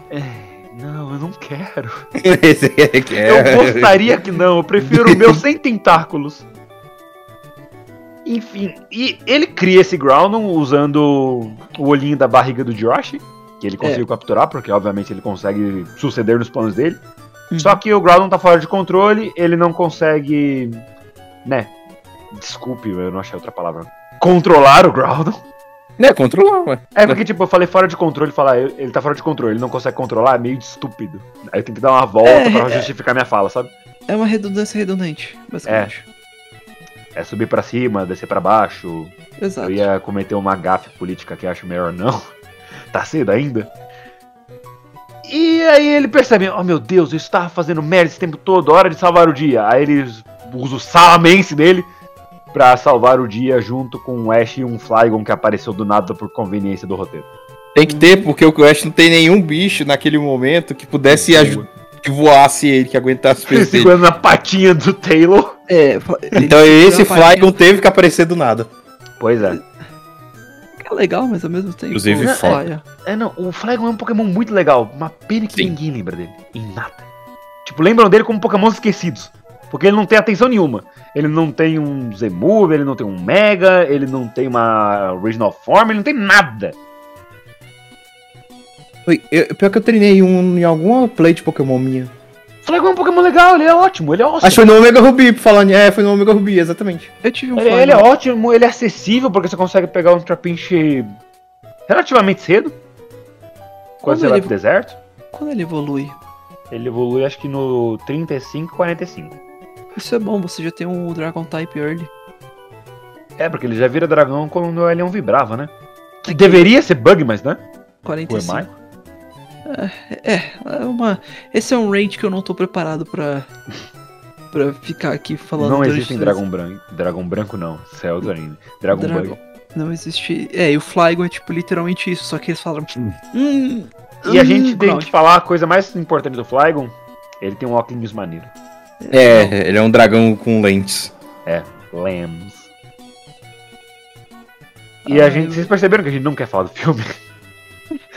Não, eu não quero.
É é.
Eu gostaria que não, eu prefiro o meu sem tentáculos. Enfim, e ele cria esse Groudon usando o olhinho da barriga do Josh, que ele conseguiu capturar, porque obviamente ele consegue suceder nos planos dele.
Uhum.
Só que o Groudon tá fora de controle, ele não consegue, né, desculpe, eu não achei outra palavra, controlar o Groudon.
É, controlar, ué.
É porque, tipo, eu falei fora de controle, falar ele ele tá fora de controle, ele não consegue controlar, é meio estúpido. Aí eu tenho que dar uma volta
É,
pra
é.
justificar minha fala, sabe?
É uma redundância redundante, basicamente.
É subir pra cima, descer pra baixo.
Exato.
Eu ia cometer uma gafe política que acho melhor não. tá cedo ainda. E aí ele percebe, oh meu Deus, eu estava fazendo merda esse tempo todo, hora de salvar o dia. Aí ele usa o Salamense dele pra salvar o dia junto com o Ash e um Flygon que apareceu do nada por conveniência do roteiro.
Tem que ter, porque o Crash não tem nenhum bicho naquele momento que pudesse ajudar. Que voasse ele, que aguentasse o peso.
Segurando na patinha do Taylor.
É,
Então esse Flygon teve que aparecer do nada.
Pois é.
É legal, mas ao mesmo tempo.
Inclusive,
é,
foda.
olha,
É, não, o Flygon é um Pokémon muito legal. Uma pena que
Sim.
ninguém lembra dele. Em nada. Tipo, lembram dele como Pokémon esquecidos. Porque ele não tem atenção nenhuma. Ele não tem um Z-Move, ele não tem um Mega, ele não tem uma Original Form, ele não tem nada.
Oi, eu- pior que eu treinei um em alguma play de Pokémon minha.
O Flygon é um Pokémon legal, ele é ótimo, ele é ótimo.
Acho que foi no Omega Ruby, falando. É, foi no Omega Ruby, exatamente.
eu tive um
Ele, ele é ótimo, ele é acessível, porque você consegue pegar um Trapinch relativamente cedo. Quando
Quando
você vai pro deserto.
Quando ele evolui?
Ele evolui acho que no 35, 45.
Isso é bom, você já tem um Dragon Type Early.
É, porque ele já vira dragão quando o Elion vibrava, né? Que deveria ser bug, mas né? O
45.
Emai.
É, é uma. Esse é um range que eu não tô preparado pra. pra ficar aqui falando.
Não existem dragão branco. Dragão branco não. Cells ainda. Dragon,
Dragon-
Bug.
Não existe. É, e o Flygon é tipo literalmente isso, só que eles falam. Hum,
E a
hum,
gente tem que falar a coisa mais importante do Flygon. Ele tem um óculos maneiro.
É, ele é um dragão com lentes.
É, Lambs. E
Ah,
a gente,
eu-
vocês perceberam que a gente não quer falar do filme?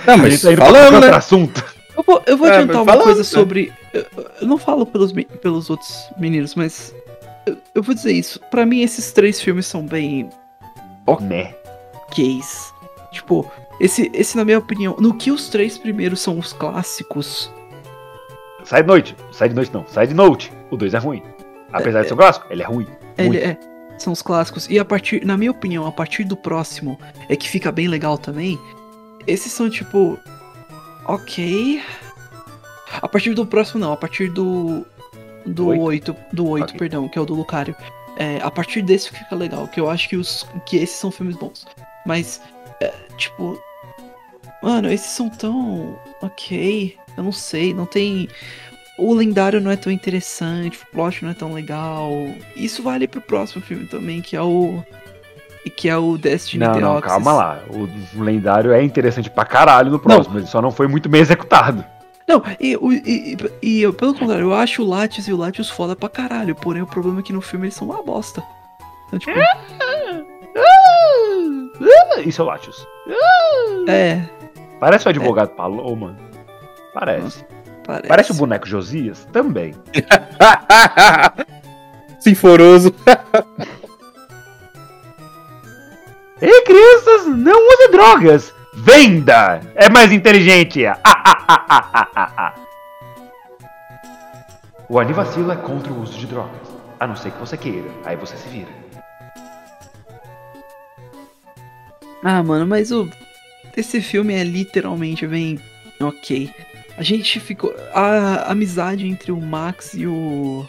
Não,
a
mas
gente tá indo pra
falando,
outro
né?
assunto.
Eu vou, eu vou
É,
adiantar uma coisa
né?
sobre. Eu, eu não falo pelos, pelos outros meninos, mas. Eu, eu vou dizer isso. Pra mim, esses três filmes são bem
Né.
gays. Tipo, esse, esse, na minha opinião, no que os três primeiros são os clássicos.
Side Note. Side Note não. Side Note. O 2 é ruim. Apesar de ser um clássico, ele é ruim.
Ele é. São os clássicos. E a partir, na minha opinião, a partir do próximo é que fica bem legal também. Esses são tipo. Ok. A partir do próximo não, a partir do. Do
Oito?
8. Do 8,
Ok.
perdão, que é o do Lucario. É, a partir desse fica legal, que eu acho que, os, que esses são filmes bons. Mas, é, tipo. Mano, esses são tão. Ok. Eu não sei, não tem. O lendário não é tão interessante, o plot não é tão legal. Isso vale pro próximo filme também, que é o. Que é o Destiny
Não, não,
Deoxys.
calma lá. O lendário é interessante pra caralho no próximo, ele só não foi muito bem executado.
Não, e, e, e- e pelo contrário, eu acho o Latios e o Latios foda pra caralho. Porém, o problema é que no filme eles são uma bosta. Então, tipo,
Isso é o Latios.
é.
Parece o advogado Paloma. Parece.
Parece.
Parece o boneco Josias? Também.
Sinforoso.
Ei, crianças, não use drogas! Venda! É mais inteligente! Ah, ah, ah, ah, ah, ah, ah. O Anivacilo é contra o uso de drogas. A não ser que você queira. Aí você se vira.
Ah, mano, mas o. Esse filme é literalmente bem. Ok. A gente ficou. A amizade entre o Max e o.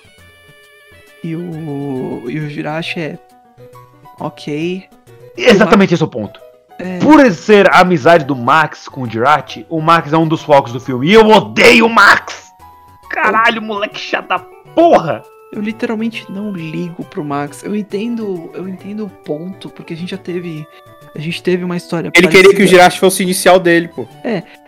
E o. E o Jirachi é. Ok.
Exatamente esse é o ponto.
É,
Por ser a amizade do Max com o Jirati, o Max é um dos focos do filme. E eu odeio o Max! Caralho, moleque chato da porra!
eu literalmente não ligo pro Max. Eu entendo. Eu entendo o ponto, porque a gente já teve. A gente teve uma história.
Ele queria que o
parecida.
Jirachi fosse o inicial dele, pô.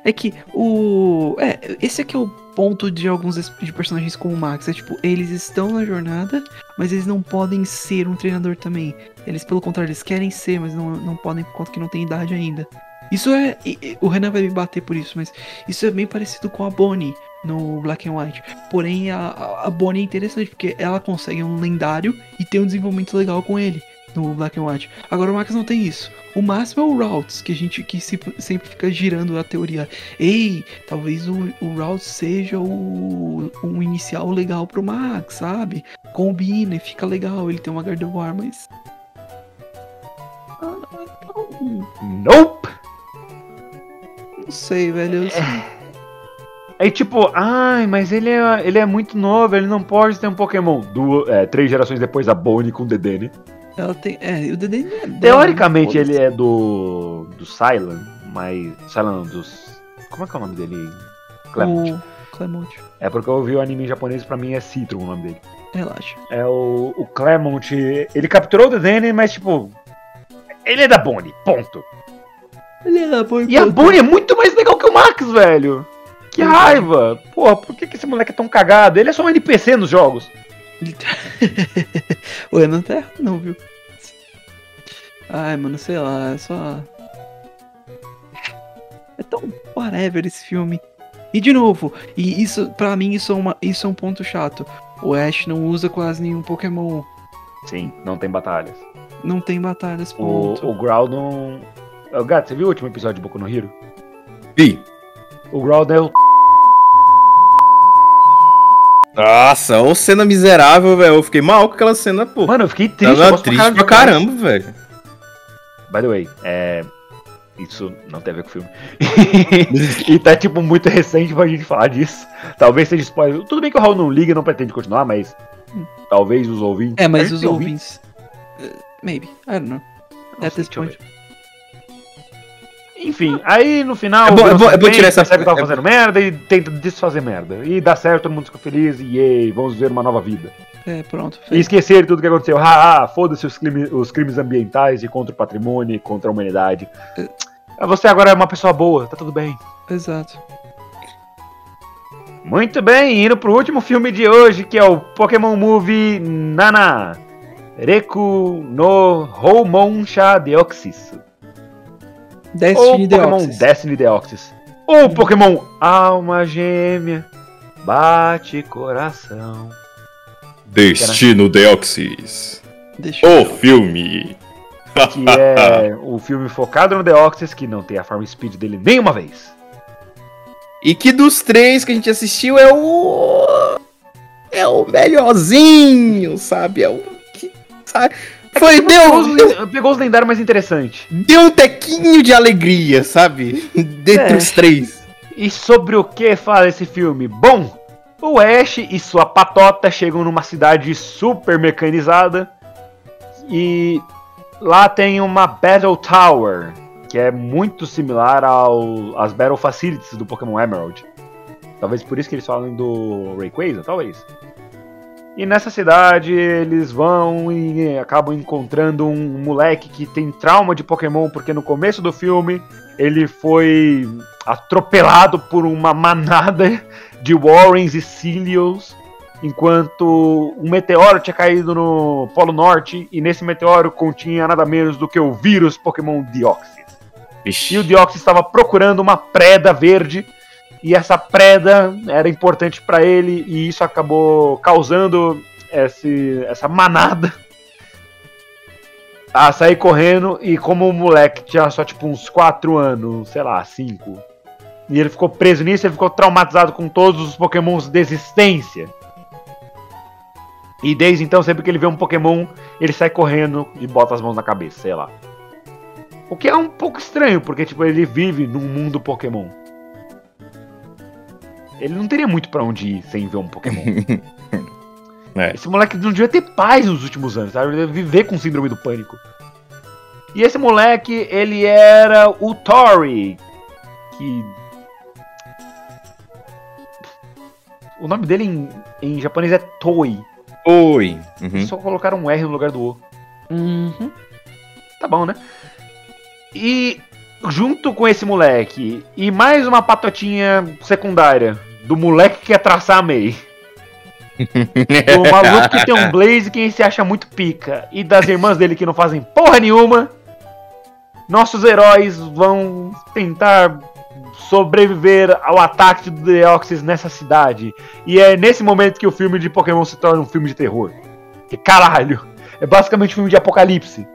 É que o. É, esse aqui é o ponto de alguns de personagens como o Max. É tipo, eles estão na jornada, mas eles não podem ser um treinador também. Eles, pelo contrário, eles querem ser, mas não, não podem por conta que não tem idade ainda. Isso é. O Renan vai me bater por isso, mas isso é bem parecido com a Bonnie no Black and White. Porém, a, a- a Bonnie é interessante, porque ela consegue um lendário e tem um desenvolvimento legal com ele no Black and White. Agora o Max não tem isso. O máximo é o Routes, que a gente que se- sempre fica girando a teoria. Ei, talvez o, o Routes seja o, um inicial legal pro Max, sabe? Combina e fica legal, ele tem uma Gardevoir, mas.
Nope!
não sei, velho. eu-
Aí tipo, ai, mas ele é, ele é muito novo, ele não pode ter um Pokémon. Du é, três gerações depois, a Bonnie com o Dedenne.
Ela tem. É, o Dedê não é dela,
Teoricamente
né?
ele é do. do Silent, mas. Silent não, dos. Como é que é o nome dele? Clement.
O Clemont.
É porque eu vi o anime em japonês pra mim é Citron o nome dele.
Relaxa.
É o, o Clement. Ele capturou o Dedenne, mas tipo. Ele é da Bonnie, ponto.
Ele é da boa
E a Bonnie é muito mais legal que o Max, velho. Que raiva! Porra, por que, que esse moleque é tão cagado? Ele é só um NPC nos jogos.
o Renan tá errado, não, viu? Ai, mano, sei lá, é só. É tão whatever esse filme. E de novo, e isso, pra mim, isso é, uma, isso é um ponto chato. O Ash não usa quase nenhum Pokémon.
Sim, não tem batalhas.
Não tem batalha nesse
O,
ponto.
o Groudon. Gato, você viu o último episódio de Boku no Hero?
Vi.
O Groudon é o.
Nossa, ô cena miserável, velho. Eu fiquei mal com aquela cena, pô.
Mano, eu fiquei triste. eu
Tava
gosto
triste pra
cara.
caramba, velho.
By the way, é. Isso não tem a ver com o filme. e tá, tipo, muito recente pra gente falar disso. Talvez seja spoiler. Tudo bem que o Raul não liga e não pretende continuar, mas. Talvez os ouvintes.
É,
A
mas os
tem
ouvintes. uh, maybe. I don't know. At this
eu
point.
ver. Enfim, aí no final.
É bom-
o
é bom- é bom tirar essa-
percebe que tava
é-
fazendo merda e tenta desfazer merda. E dá certo, todo mundo fica feliz e yay, vamos ver uma nova vida.
É, pronto.
E esquecer tudo que aconteceu. Ah, ah, foda-se os, crime- os crimes ambientais e contra o patrimônio e contra a humanidade. Ah, Você agora é uma pessoa boa, tá tudo bem.
Exato.
Muito bem, indo pro último filme de hoje, que é o Pokémon Movie Nana. Reku no Houmonsha Deoxys.
Destiny
Ou Pokémon
Deoxys.
Destiny Deoxys. Ou Pokémon Alma Gêmea. Bate coração.
Destino Deoxys. O filme.
que é o filme focado no Deoxys, que não tem a Farm Speed dele nenhuma vez.
E que dos três que a gente assistiu é o. É o melhorzinho, sabe? É o que. Sabe? Foi,
Pegou
deu,
os, pegou os lendários mais interessantes.
deu um tequinho de alegria, sabe? Dentre
É.
os três.
E sobre o que fala esse filme? Bom, o Ash e sua patota chegam numa cidade super mecanizada e lá tem uma Battle Tower, que é muito similar ao, às Battle Facilities do Pokémon Emerald. Talvez por isso que eles falam do Rayquaza, talvez. E nessa cidade eles vão e acabam encontrando um moleque que tem trauma de Pokémon, porque no começo do filme ele foi atropelado por uma manada de Warrens e Cilios, enquanto um meteoro tinha caído no Polo Norte, e nesse meteoro continha nada menos do que o vírus Pokémon Deoxys. E o Deoxys estava procurando uma preda verde, e essa preda era importante para ele, e isso acabou causando esse, essa manada a sair correndo, e como o moleque tinha só tipo uns 4 anos, sei lá, 5, e ele ficou preso nisso, ele ficou traumatizado com todos os pokémons de existência. E desde então, sempre que ele vê um Pokémon, ele sai correndo e bota as mãos na cabeça, sei lá. O que é um pouco estranho, porque tipo, ele vive num mundo Pokémon. Ele não teria muito pra onde ir sem ver um Pokémon.
É.
Esse moleque não devia ter paz nos últimos anos, sabe? Ele deve viver com síndrome do pânico. E esse moleque, ele era o Tori, que o nome dele em, em japonês é Toi.
Oi. Uhum.
Só colocaram um R no lugar do O.
Uhum.
Tá bom, né? E junto com esse moleque e mais uma patotinha secundária do moleque que quer traçar a Mei. Do maluco que tem um blaze que se acha muito pica. E das irmãs dele que não fazem porra nenhuma. Nossos heróis vão tentar sobreviver ao ataque do Deoxys nessa cidade. E é nesse momento que o filme de Pokémon se torna um filme de terror. Que caralho! É basicamente um filme de apocalipse.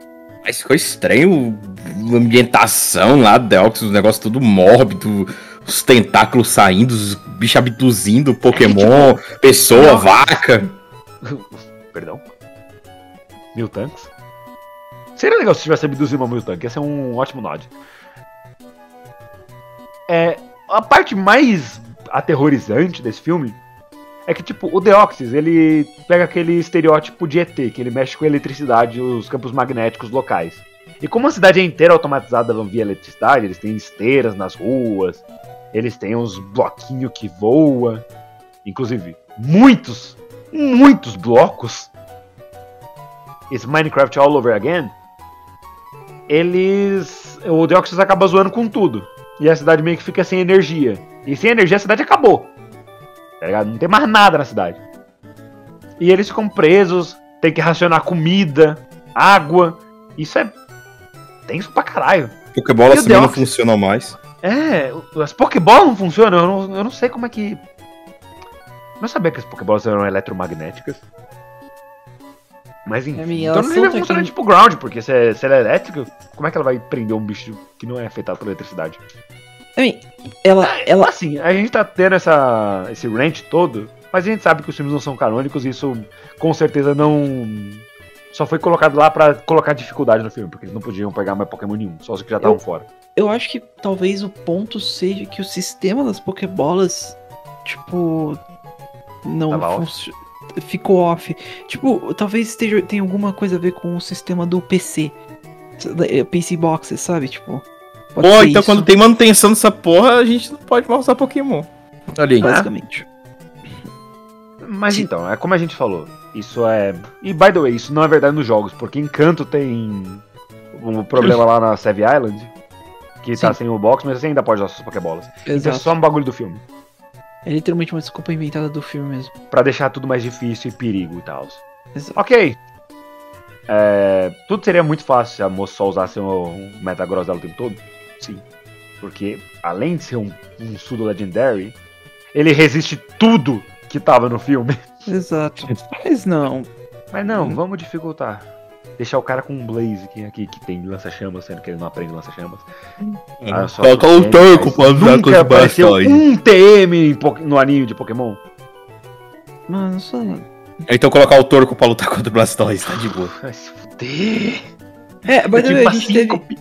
Mas ficou estranho ambientação lá, Deoxys, os negócios tudo mórbido, os tentáculos saindo, os bichos abduzindo, Pokémon, pessoa,
Não.
vaca.
Perdão. Miltanks? Seria legal se tivesse abduzido uma Miltank, ia ser um ótimo nod. É, a parte mais aterrorizante desse filme é que, tipo, o Deoxys, ele pega aquele estereótipo de ET, que ele mexe com a eletricidade e os campos magnéticos locais. E como a cidade é inteira automatizada via eletricidade, eles têm esteiras nas ruas, eles têm uns bloquinhos que voam, inclusive muitos, muitos blocos. Esse Minecraft all over again. Eles. O Deoxys acaba zoando com tudo. E a cidade meio que fica sem energia. E sem energia a cidade acabou. Tá ligado? Não tem mais nada na cidade. E eles ficam presos, tem que racionar comida, água. Isso é tenso pra caralho.
Pokébola
o
também não funcionam mais.
É, as Pokébolas não funcionam, eu não, eu não sei como é que. Eu não sabia que as Pokébolas eram eletromagnéticas. Mas enfim.
É, minha,
então não devia funcionar tipo ground, porque se, é- se ela é elétrica, como é que ela vai prender um bicho que não é afetado pela eletricidade?
I mean, ela, ela,
Assim, a gente tá tendo essa, esse rant todo, mas a gente sabe que os filmes não são canônicos e isso com certeza não. Só foi colocado lá pra colocar dificuldade no filme, porque eles não podiam pegar mais Pokémon nenhum, só os que já estavam fora.
eu acho que talvez o ponto seja que o sistema das Pokébolas, tipo, não
off?
ficou off. Tipo, talvez esteja, tenha alguma coisa a ver com o sistema do PC. eh, PC Boxes, sabe? Tipo. pode
Pô,
ser
então
isso,
quando tem manutenção dessa porra, a gente não pode mais usar Pokémon. Olha aí.
Basicamente.
Mas
Sim.
então, é como a gente falou, isso é. E by the way, isso não é verdade nos jogos, porque Encanto tem um problema lá na Save Island, que tá
Sim.
sem o box, mas você ainda pode usar suas Pokébolas. Isso é
Exato.
só um bagulho do filme.
É literalmente uma desculpa inventada do filme mesmo.
Pra deixar tudo mais difícil e perigo e tal.
Exato.
Ok. É, tudo seria muito fácil se a moça só usasse o Metagross dela o tempo todo? Sim. Porque, além de ser um, um Sudo Legendary, ele resiste tudo que tava no filme.
Exato. Mas não.
Mas não,
Hum.
vamos dificultar. Deixar o cara com um Blaze que, aqui, que tem lança-chamas, sendo que ele não aprende lança-chamas.
É.
Ah,
Colocar o
TM,
Torco
mas
pra usar com
Nunca
os bastões.
um TM no anime de Pokémon.
Mano, só.
Então colocar o Torco pra lutar contra o Blastoise, tá de boa.
Vai se fuder.
É, mas a gente teve.
síncope.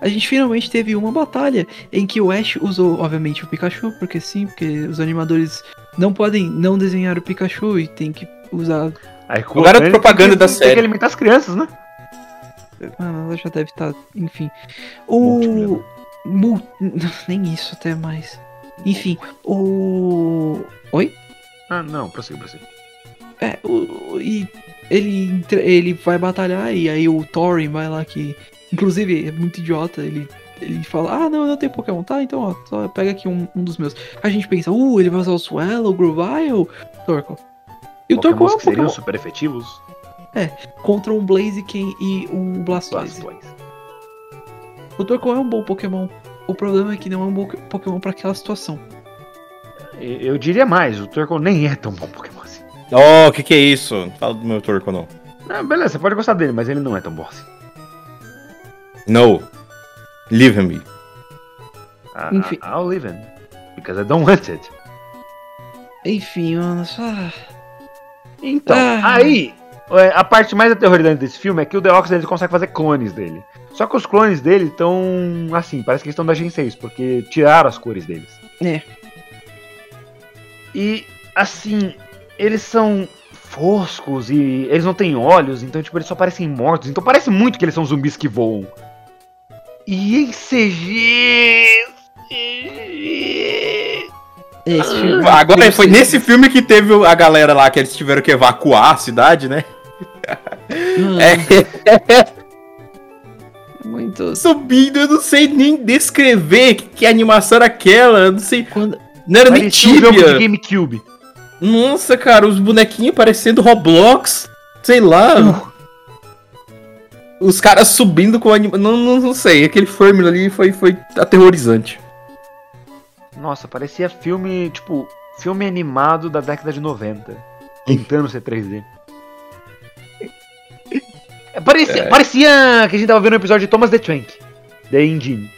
A gente finalmente teve uma batalha em que o Ash usou, obviamente, o Pikachu, porque sim, porque os animadores não podem não desenhar o Pikachu e tem que usar.
Aí,
O garoto
tem
propaganda
que-
da
Tem
série.
que alimentar as crianças, né?
Mano, ela já deve estar. Enfim. O. Mul- Nem isso, até mais. Enfim, o. Oi?
Ah, não, prossiga, prossiga.
É, o, o- e ele, entra- ele vai batalhar e aí o Thorin vai lá que. Inclusive, é muito idiota, ele. Ele fala, ah não, eu não tenho Pokémon, tá? Então, ó, só pega aqui um, um dos meus. A gente pensa, uh, ele vai usar o Swallow, o Grovyle, Torkoal. E o Torkoal é um
que seriam
Pokémon
super efetivos.
contra um Blaziken e um Blastoise.
Blastoise.
O Torkoal é um bom Pokémon. O problema é que não é um bom Pokémon pra aquela situação.
Eu diria mais, o Torkoal nem é tão bom Pokémon assim.
Oh, o que que é isso? Não Fala do meu Torco, não.
Ah, beleza, você pode gostar dele, mas ele não é tão bom assim.
No. Leave me.
I,
Enfim.
I- I'll leave him. Because I don't want it.
Enfim, mano, só.
Então,
Ah.
aí, é, a parte mais aterrorizante desse filme é que o Deoxys ele consegue fazer clones dele. Só que os clones dele estão, assim, parece que eles estão da Gen 6, porque tiraram as cores deles.
É.
E, assim, eles são foscos e eles não têm olhos, então, tipo, eles só parecem mortos. Então parece muito que eles são zumbis que voam. E em CG... CG...
Esse filme.
Agora foi nesse filme que teve a galera lá que eles tiveram que evacuar a cidade, né?
Mano,
É,
muito.
subindo, eu não sei nem descrever que, que animação era aquela, eu não sei.
Quando,
Não era nem
Parecia um jogo de
tíbia.
GameCube.
Nossa, cara, os bonequinhos parecendo Roblox, sei lá. Os caras subindo com anima... não, não, não sei, aquele fórmula ali foi, foi aterrorizante.
Nossa, parecia filme, tipo, filme animado da década de 90. Tentando ser 3D. É, Parecia, parecia que a gente tava vendo um episódio de Thomas the Tank. The Engine.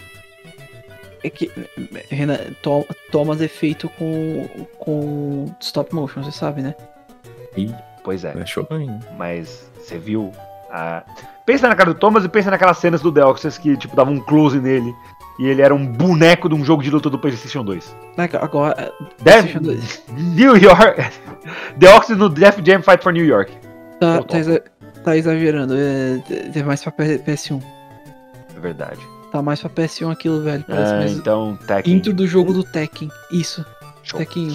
é que. Renan, to, Thomas é feito com, com stop motion, você sabe, né?
Pois é,
Achou bem.
mas você viu a... Pensa na cara do Thomas e pensa naquelas cenas do Deoxys que, tipo, dava um close nele. E ele era um boneco de um jogo de luta do PlayStation 2.
Agora.
Def...
PlayStation 2.
New York... Deoxys no Def Jam Fight for New York.
Tá,
Eu
tá, exa- tá exagerando. É, é mais pra P- PS1.
É verdade.
Tá mais pra PS1 aquilo, velho. Parece
Ah,
mais.
então, Tekken.
Intro do jogo do Tekken. Isso.
Show.
Tekken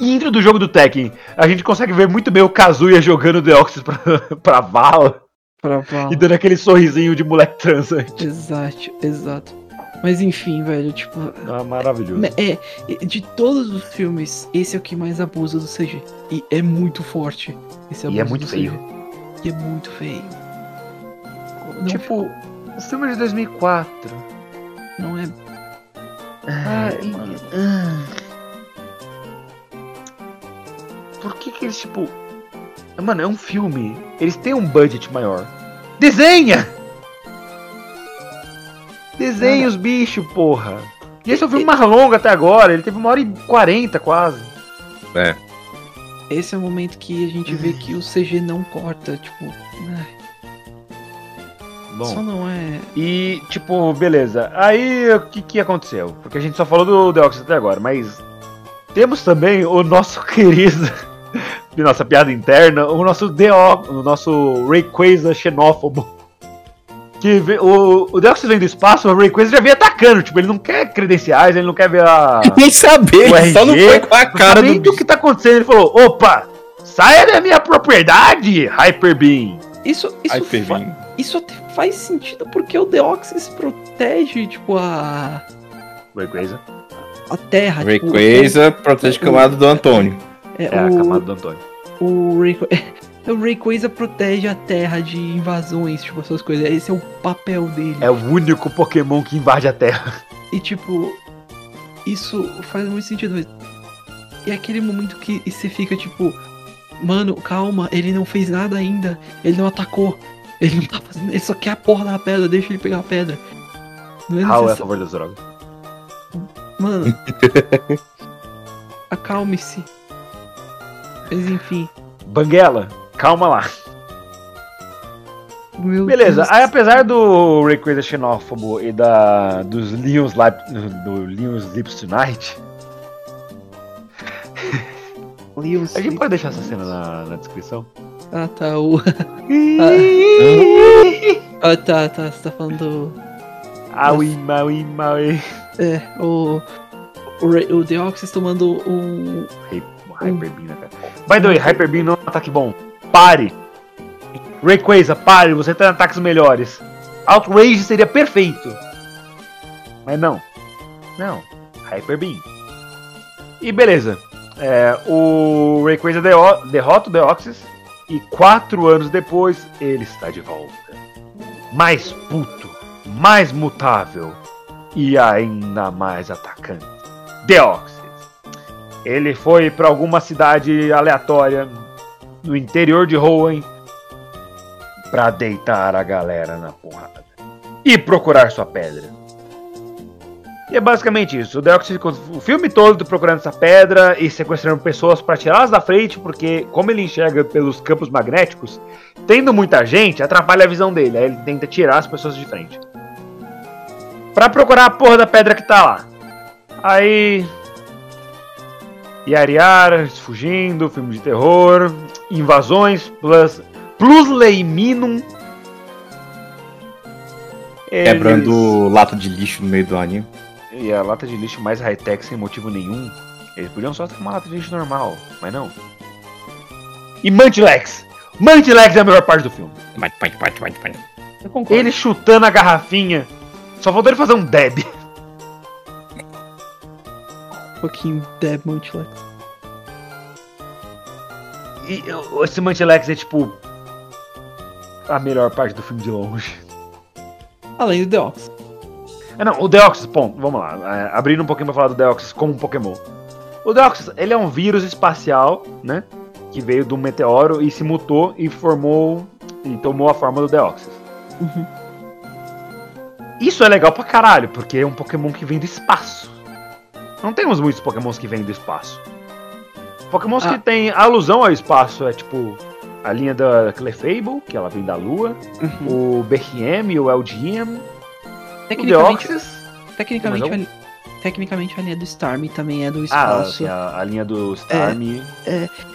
1.
Intro do jogo do Tekken. A gente consegue ver muito bem o Kazuya jogando Deoxys pra, pra vala
Pra
e dando aquele sorrisinho de moleque transante.
Exato, exato. Mas enfim, velho, tipo.
Ah, maravilhoso.
É, de todos os filmes, esse é o que mais abusa do CG. E é muito forte. Esse
E é
abuso
muito
do
feio.
CG. E é muito feio. Não,
Tipo, o filme é de 2004.
não é.
Ai,
Ai, mano.
Por que que eles, tipo... Mano, é um filme. Eles têm um budget maior. Desenha! Desenha os bichos, porra. E esse é o filme mais longo até agora. Ele teve uma hora e quarenta quase.
Esse é o momento que a gente vê que o CG não corta, tipo. ai,
Bom.
Só não é.
E, tipo, beleza. Aí, o que que aconteceu? Porque a gente só falou do Deoxys até agora, mas... Temos também o nosso querido... de nossa piada interna, o nosso Deo... o nosso Rayquaza xenófobo. Que vê- o, o Deoxys vem do espaço, o Rayquaza já vem atacando. Tipo, ele não quer credenciais, ele não quer ver a...
Nem saber,
O
ele só não
RG,
foi com a cara do
o que tá acontecendo, ele falou, opa, saia da minha propriedade, Hyper Beam.
Isso, isso,
Hyper
fa-
Beam.
isso até faz sentido porque o Deoxys protege, tipo, a.
Rayquaza
a terra. tipo,
Rayquaza protege a camada do Antônio.
É,
é a
o,
camada do Antônio.
o, Rayqu- o Rayquaza protege a terra de invasões, tipo, essas coisas. Esse é o papel dele.
É o único Pokémon que invade a Terra.
E tipo, isso faz muito sentido, mas. É aquele momento que você fica tipo, mano, calma, ele não fez nada ainda, ele não atacou. Ele não tá fazendo. Ele só quer a porra da pedra, deixa ele pegar a pedra. Não é
Raul é a favor das drogas.
Mano. Acalme-se. Mas enfim.
Banguela, calma lá.
Meu
Beleza,
Deus.
aí apesar do Rayquaza xenófobo e da dos Leons, do Leons Lips Tonight, a gente pode deixar essa cena na, na descrição?
Ah, tá. O... ah, tá, tá. Você tá falando do.
Aui, maui, maui.
É, o. O, o Deoxys tomando um.
Hy- Hyper Beam, né, cara? By the way, Hyper Beam não é um ataque bom. Pare! Rayquaza, pare, você tem ataques melhores. Outrage seria perfeito. Mas não. Não. Hyper Beam. E beleza. É, o Rayquaza derrota o Deoxys. E quatro anos depois, ele está de volta. Mais puto, mais mutável e ainda mais atacante. Deoxys. Ele foi para alguma cidade aleatória no interior de Hoenn para deitar a galera na porrada e procurar sua pedra. E é basicamente isso. O Deoxys ficou o filme todo procurando essa pedra e sequestrando pessoas para tirá-las da frente, porque como ele enxerga pelos campos magnéticos, tendo muita gente atrapalha a visão dele. Aí ele tenta tirar as pessoas de frente. Pra procurar a porra da pedra que tá lá. Aí Yariara fugindo, filme de terror, invasões, plus, plus Leiminum.
Quebrando lata de lixo no meio do anime.
E a lata de lixo mais high-tech sem motivo nenhum. Eles podiam só ter uma lata de lixo normal, mas não. E Mantilex! Mantilex é a melhor parte do filme. Ele chutando a garrafinha. Só faltou ele fazer um deb.
Pouquinho Deb Multilex.
E esse Mantilex é tipo. A melhor parte do filme de longe.
Além do Deoxys.
Ah, não, o Deoxys, bom, vamos lá. é, abrindo um pouquinho pra falar do Deoxys como um Pokémon. O Deoxys, ele é um vírus espacial, né? Que veio de um meteoro e se mutou e formou. E tomou a forma do Deoxys.
Uhum.
Isso é legal pra caralho, porque é um Pokémon que vem do espaço. Não temos muitos Pokémons que vêm do espaço. Pokémons que
Ah.
tem alusão ao espaço é tipo a linha da Clefable, que ela vem da Lua,
Uhum.
o BRM, o LGM, o Deoxys.
tecnicamente, a, tecnicamente a linha do Starmie também é do
Ah,
espaço.
sim, a, a linha do Starmie.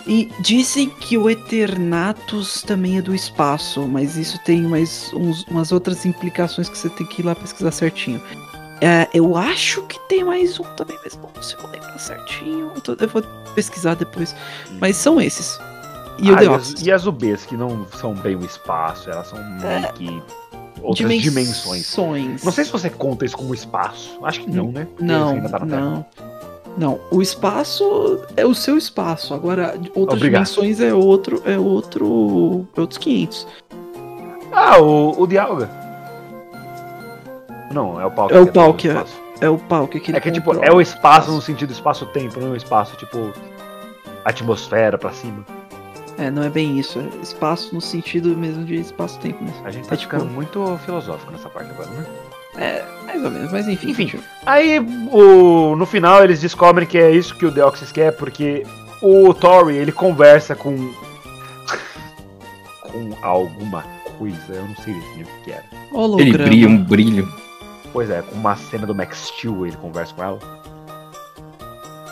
E dizem que o Eternatus também é do espaço, mas isso tem mais uns- umas outras implicações que você tem que ir lá pesquisar certinho. É, eu acho que tem mais um também, mas bom, se eu vou lembrar certinho, eu, tô- eu vou pesquisar depois. Mas são esses. E o
Ah,
Deoxys.
as, e as UBs, que não são bem o espaço, elas são meio que outras dimensões. Não sei se você conta isso como espaço. Acho que não, né?
Não,
tá
não. Não, o espaço é o seu espaço. Agora, outras
Obrigado.
dimensões é outro, é outro, é outros 500.
Ah, o, o Dialga. Não, é o pau
É o que é-
espaço.
É o pau que
É que, tipo, é o espaço no sentido espaço-tempo, não é o espaço, tipo, atmosfera pra cima.
É, não é bem isso. É espaço no sentido mesmo de espaço-tempo mesmo.
A gente tá
É, tipo-
ficando muito filosófico nessa parte agora, né?
É, mais ou menos, mas enfim.
Enfim. Aí, o, no final, eles descobrem que é isso que o Deoxys quer, porque o Tori, ele conversa com... com alguma coisa, eu não sei definir o que que era.
Holograma.
Ele brilha um brilho.
Pois é, com uma cena do Max Steel, ele conversa com ela.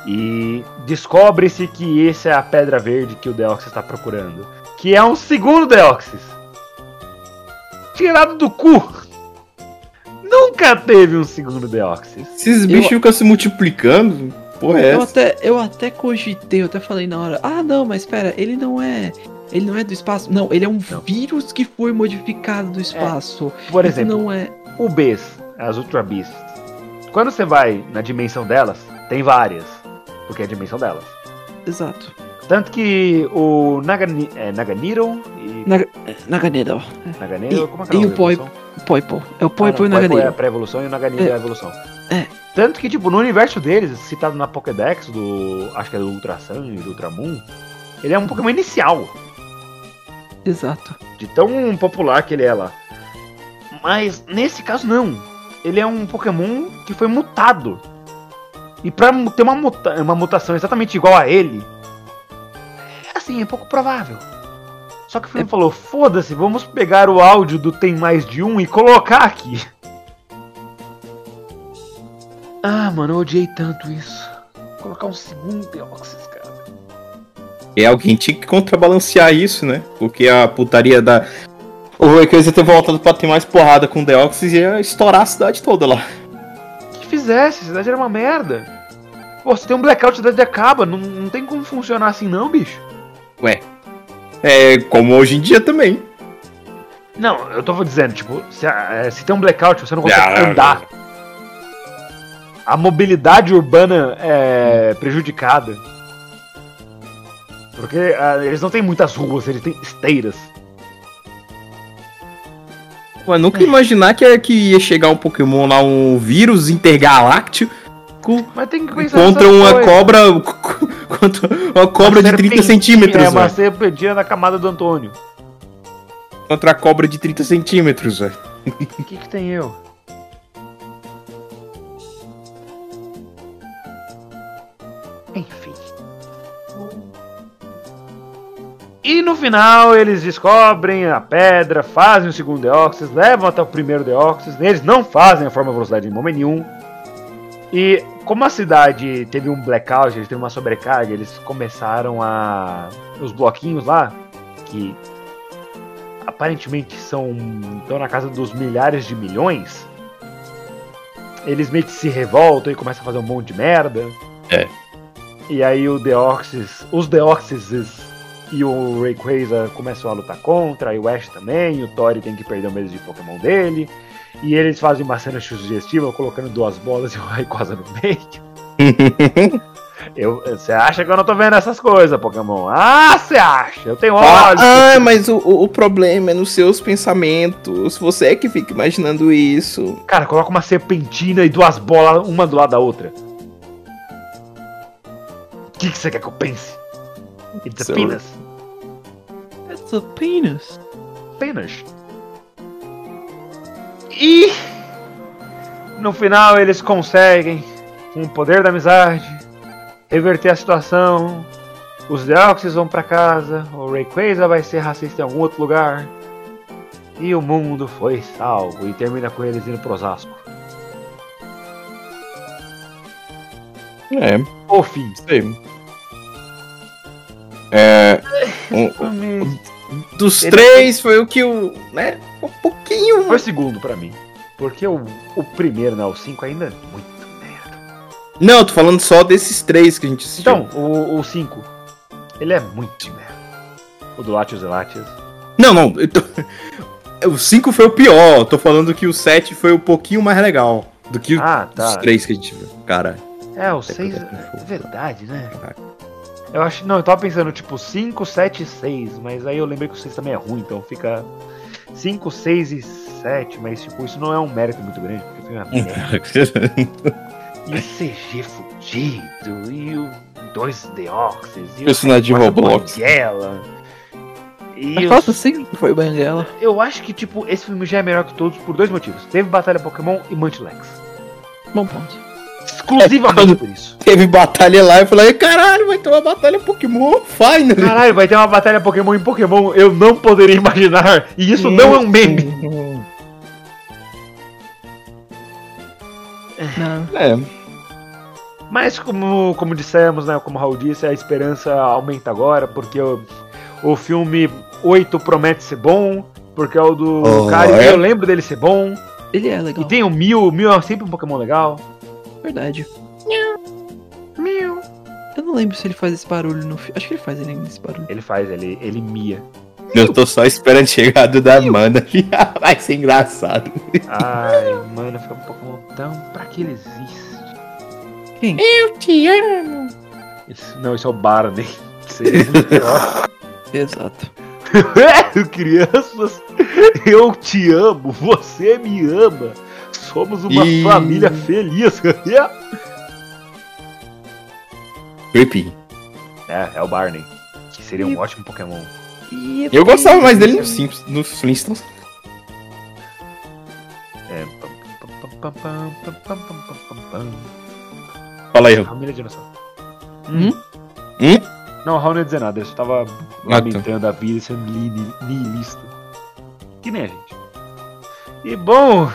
E descobre-se que esse é a pedra verde que o Deoxys está procurando. Que é um segundo Deoxys. Tirado do cu. Nunca teve um segundo Deoxys.
Esses bichos ficam se multiplicando. Porra, é
Eu
essa?
até, eu até cogitei, eu até falei na hora. Ah, não, mas espera, ele não é. Ele não é do espaço. Não, ele é um
Não.
vírus que foi modificado do espaço.
Por
Isso
exemplo,
não é.
o Bs, as Ultra Beasts. Quando você vai na dimensão delas, tem várias. Porque é a dimensão delas.
Exato.
Tanto que o Nagani, é, Naganiro e.
Naga- Naganero.
Naganiro,
E-
como é que é
e o Poi-? Poipo. É o Poipo
Ah,
e o
Poipo é a pré-evolução e o Naganiro é.
É.
a evolução.
É.
Tanto que, tipo, no universo deles, citado na Pokédex do. Acho que é do Ultra Sun e do Ultra Moon, ele é um Pokémon inicial.
Exato.
De tão popular que ele é lá. Mas nesse caso não. Ele é um Pokémon que foi mutado. E pra ter uma, muta- uma mutação exatamente igual a ele, assim, é pouco provável. Só que o filme falou, foda-se, vamos pegar o áudio do Tem Mais De Um e colocar aqui. Ah, mano, eu odiei tanto isso. Colocar um segundo Deoxys, cara.
E alguém tinha que contrabalancear isso, né? Porque a putaria da. O Rayquaza ter voltado pra ter mais porrada com o Deoxys e ia estourar a cidade toda lá.
que fizesse, a cidade era uma merda. Pô, se tem um blackout, a cidade acaba. Não, não tem como funcionar assim, não, bicho.
Ué. É como hoje em dia também.
Não, eu tô dizendo, tipo, se, é, se tem um blackout, você não consegue
Ah,
andar. A mobilidade urbana é prejudicada. Porque ah, eles não têm muitas ruas, eles têm esteiras.
Ué, nunca imaginar que, que ia chegar um Pokémon lá, um vírus intergaláctico
Mas tem que pensar
contra uma
coisas.
cobra. contra uma cobra de 30
serpentina,
centímetros,
É uma serpentina na camada do Antônio.
Contra a cobra de 30 centímetros, velho.
O que que tem eu? E no final eles descobrem a pedra, fazem o segundo Deoxys, levam até o primeiro Deoxys. Eles não fazem a forma velocidade em momento nenhum. E como a cidade teve um blackout, eles teve uma sobrecarga, eles começaram a. Os bloquinhos lá, que aparentemente são. estão na casa dos milhares de milhões. Eles meio que se revoltam e começam a fazer um monte de merda.
É.
E aí o Deoxys. Os Deoxys e o Rayquaza começam a lutar contra, e o Ash também, e o Tori tem que perder o medo de Pokémon dele. E eles fazem uma cena sugestiva colocando duas bolas e o Rayquaza no meio. Você acha que eu não tô vendo essas coisas, Pokémon? Ah, você acha? Eu tenho
Ah,
olhos.
ah, mas o, o o problema é nos seus pensamentos. Você é que fica imaginando isso.
Cara, coloca uma serpentina e duas bolas, uma do lado da outra. O que, que você quer que eu pense? It's a
Seu-
penis.
It's a penis.
Penis. E no final eles conseguem, com o poder da amizade, reverter a situação. Os Deoxys vão pra casa, o Rayquaza vai ser racista em algum outro lugar. E o mundo foi salvo. E termina com eles indo pro Osasco.
É,
O fim.
sei. É. um- dos
Ele-
três foi o que o. né? Um pouquinho.
Foi o segundo pra mim. Porque o, o primeiro, né? O 5 ainda é muito merda.
Não, eu tô falando só desses três que a gente assistiu.
Então, o 5. Ele é muito merda. O do Latios e Latias.
Não, não. eu tô- O 5 foi o pior. Eu tô falando que o 7 foi um pouquinho mais legal do que
Ah, tá.
os três que a gente viu. Cara.
É, o
Até
6
que eu tô com
é verdade, né? Eu acho. Não, eu tava pensando, tipo, 5, 7 e 6. Mas aí eu lembrei que o 6 também é ruim, então fica 5, 6 e 7. Mas, tipo, isso não é um mérito muito grande, porque o filme é uma merda. E o CG fudido, e o dois Deoxys, e o
Personagem de
Rayquaza
Roblox.
Banguela. E
Mas
os-
falta sim que foi o Banguela.
Eu acho que, tipo, esse filme já é melhor que todos por dois motivos. Teve Batalha Pokémon e Muntlex.
Bom ponto.
Exclusivamente
quando-
por isso.
Teve batalha lá eu falei, caralho, vai ter uma batalha Pokémon Finally.
Caralho, vai ter uma batalha Pokémon em Pokémon. Eu não poderia imaginar. E isso não é um meme.
Não.
É.
Mas como, como dissemos, né? Como o Raul disse, a esperança aumenta agora, porque o, o filme 8 promete ser bom. Porque é o do
Oh,
cara
é?
eu lembro dele ser bom.
Ele é legal.
E tem o Mil, o Mil é sempre um Pokémon legal.
Verdade.
Mil.
Eu não lembro se ele faz esse barulho no filme. Acho que ele faz ele esse barulho.
Ele faz, ele, ele mia.
Eu tô só esperando chegar do da Amanda. Vai ser engraçado.
Ai, mano, fica um Pokémon tão. Pra que ele existe?
Quem?
Eu te amo.
Esse- não, isso é o Barney. Muito pior.
Exato.
Crianças, eu te amo, você me ama somos uma
e...
família feliz.
Creepy.
É, é o Barney. Que seria um ótimo Pokémon.
E...
Eu gostava mais dele nos Simpsons, nos Flintstones.
É.
Fala aí.
Família.
Hum?
Hum?
Não, Raul não ia dizer nada, eu só tava lamentando ah, a vida sendo nihilista. Que nem a gente. E bom,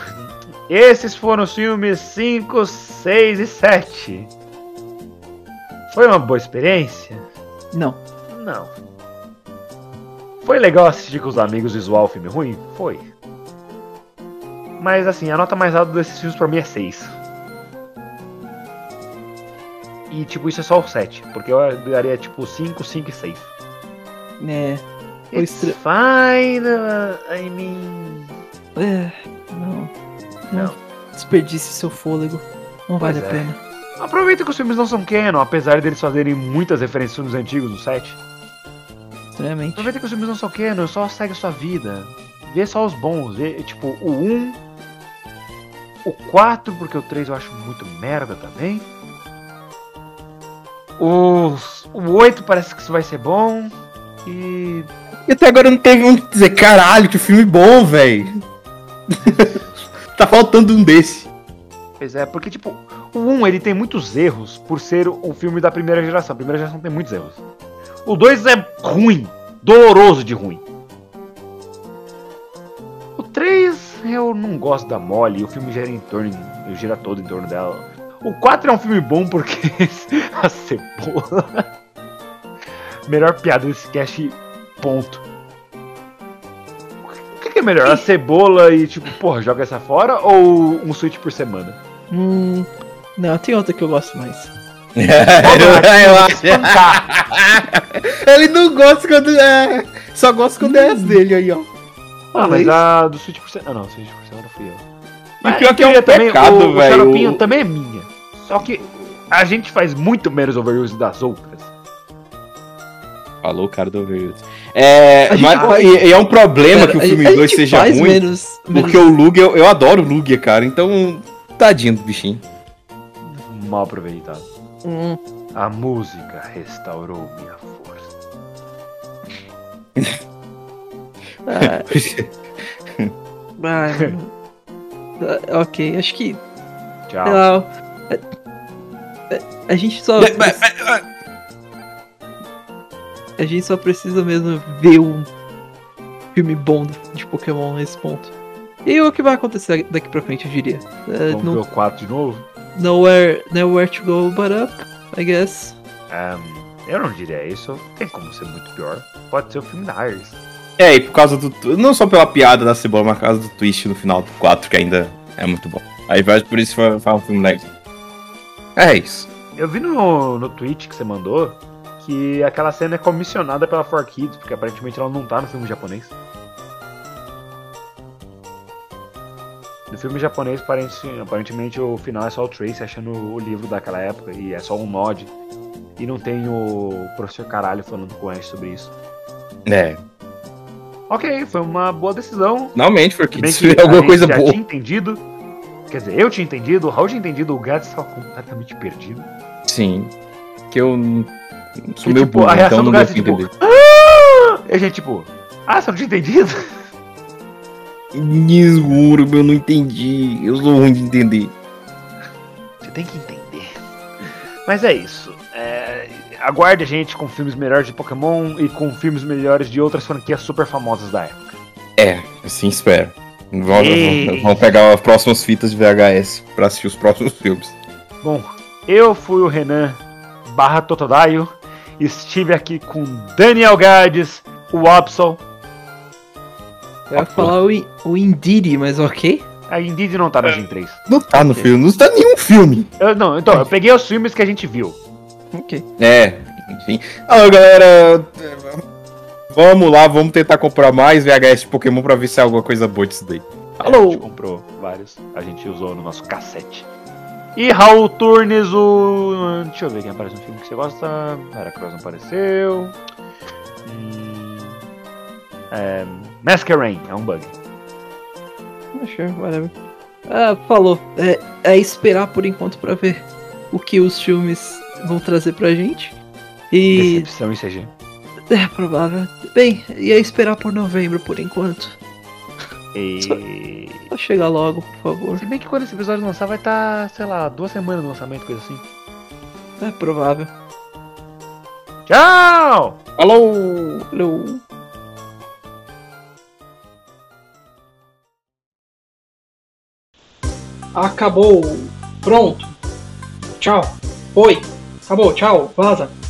esses foram os filmes 5, 6 e 7. Foi uma boa experiência?
Não.
Não. Foi legal assistir com os amigos e zoar o filme ruim? Foi. Mas assim, a nota mais alta desses filmes pra mim é 6. E tipo, isso é só o 7, porque eu daria tipo 5, 5 e 6.
É.
It's
estra-
fine, uh, I mean...
É. Não. Não.
Não.
Desperdice seu fôlego. Não
Pois
vale a
é.
pena.
Aproveita que os filmes não são canon, apesar deles fazerem muitas referências aos filmes antigos do 7.
Extremamente.
Aproveita que os filmes não são canon, só segue a sua vida. Vê só os bons, vê tipo o 1, o 4, porque o 3 eu acho muito merda também. Os, o 8 parece que isso vai ser bom. E.
E até agora não teve um que dizer, caralho, que filme bom, velho. tá faltando um desse.
Pois é, porque tipo, o 1 ele tem muitos erros por ser um filme da primeira geração. A primeira geração tem muitos erros. O 2 é ruim, doloroso de ruim. O 3 eu não gosto da Molly, o filme gira em torno, gira todo em torno dela. O 4 é um filme bom porque a cebola. Melhor piada desse cast, ponto. O é melhor? A cebola e tipo, porra, joga essa fora ou um switch por semana?
Hum. Não, tem outra que eu gosto mais.
eu acho. Ele não gosta quando é. Só gosta quando é as dele aí, ó.
Ah, mas a do Switch por semana. Ah, não, Switch por semana fui eu.
E pior que é um
também,
pecado,
o, o
velho.
xaropinho também é minha. Só que a gente faz muito menos overuse das outras.
Falou o cara do Overuse. É, mas,
faz-
e, e é um problema
Pera,
que o filme
a
2
gente
seja ruim.
Menos,
Porque o Lugia, eu, eu adoro o Lugia, cara. Então, tadinho do bichinho.
Mal aproveitado.
Hum,
A música restaurou minha força.
ah. Ah, ok, acho que.
Tchau.
Sei lá. A, a- a gente só. A gente só precisa mesmo ver um filme bom de Pokémon nesse ponto. E o que vai acontecer daqui pra frente, eu diria. É,
Vamos
no-
ver o 4 de novo?
nowhere, nowhere to go but up, I guess.
Ahn, eu não diria isso. Tem como ser muito pior. Pode ser o filme da Iris.
É, e por causa do. Não só pela piada da cebola, mas por causa do twist no final do 4, que ainda é muito bom. Aí vai por isso foi, foi um filme legal. É isso.
Eu vi no, no tweet que você mandou que aquela cena é comissionada pela 4Kids, porque aparentemente ela não tá no filme japonês. No filme japonês, aparente- aparentemente o final é só o Trace achando o livro daquela época e é só um nod. E não tem o professor caralho falando com o Ash sobre isso.
É.
Ok, foi uma boa decisão.
Finalmente, porque isso é alguma coisa
já
boa.
tinha entendido. Quer dizer, eu tinha entendido, o Raul tinha entendido, o Gats estava completamente perdido.
Sim. Que eu sou
Que,
meio
tipo,
burro,
a reação
então
do
não deu pra
é tipo,
entender.
"Ah!" E a gente, tipo, ah, você não tinha entendido?
Desmuro, eu não entendi. Eu sou ruim de entender.
Você tem que entender. Mas é isso. É, aguarde a gente com filmes melhores de Pokémon e com filmes melhores de outras franquias super famosas da época.
É, assim espero. Vamos, pegar as próximas fitas de VHS pra assistir os próximos filmes.
Bom, eu fui o Renan barra Totodaio. Estive aqui com Daniel Gades, o Absol.
Eu ia falar o, o Indiri, mas ok.
A Indeed não tá na Gen 3.
Não tá no filme, não tá em nenhum filme.
Eu, não, então, eu peguei os filmes que a gente viu.
Ok.
É, enfim. Alô, galera. Vamos lá, vamos tentar comprar mais VHS de Pokémon pra ver se é alguma coisa boa disso daí.
É, a gente comprou vários. A gente usou no nosso cassete. E Raul Turnes, o. Deixa eu ver quem aparece no filme que você gosta. Heracross não apareceu. Hum... É. Masquerain, é um bug.
Sure, whatever. Ah, falou. É, é esperar por enquanto pra ver o que os filmes vão trazer pra gente. E
Decepção em CG.
É provável. Bem, ia esperar por novembro por enquanto.
E...
Só chega logo, por favor.
Se bem que quando esse episódio lançar vai estar, sei lá, duas semanas no lançamento, coisa assim.
É provável.
Tchau!
Falou!
Falou.
Acabou. Pronto. Tchau. Foi. Acabou. Tchau. Vaza.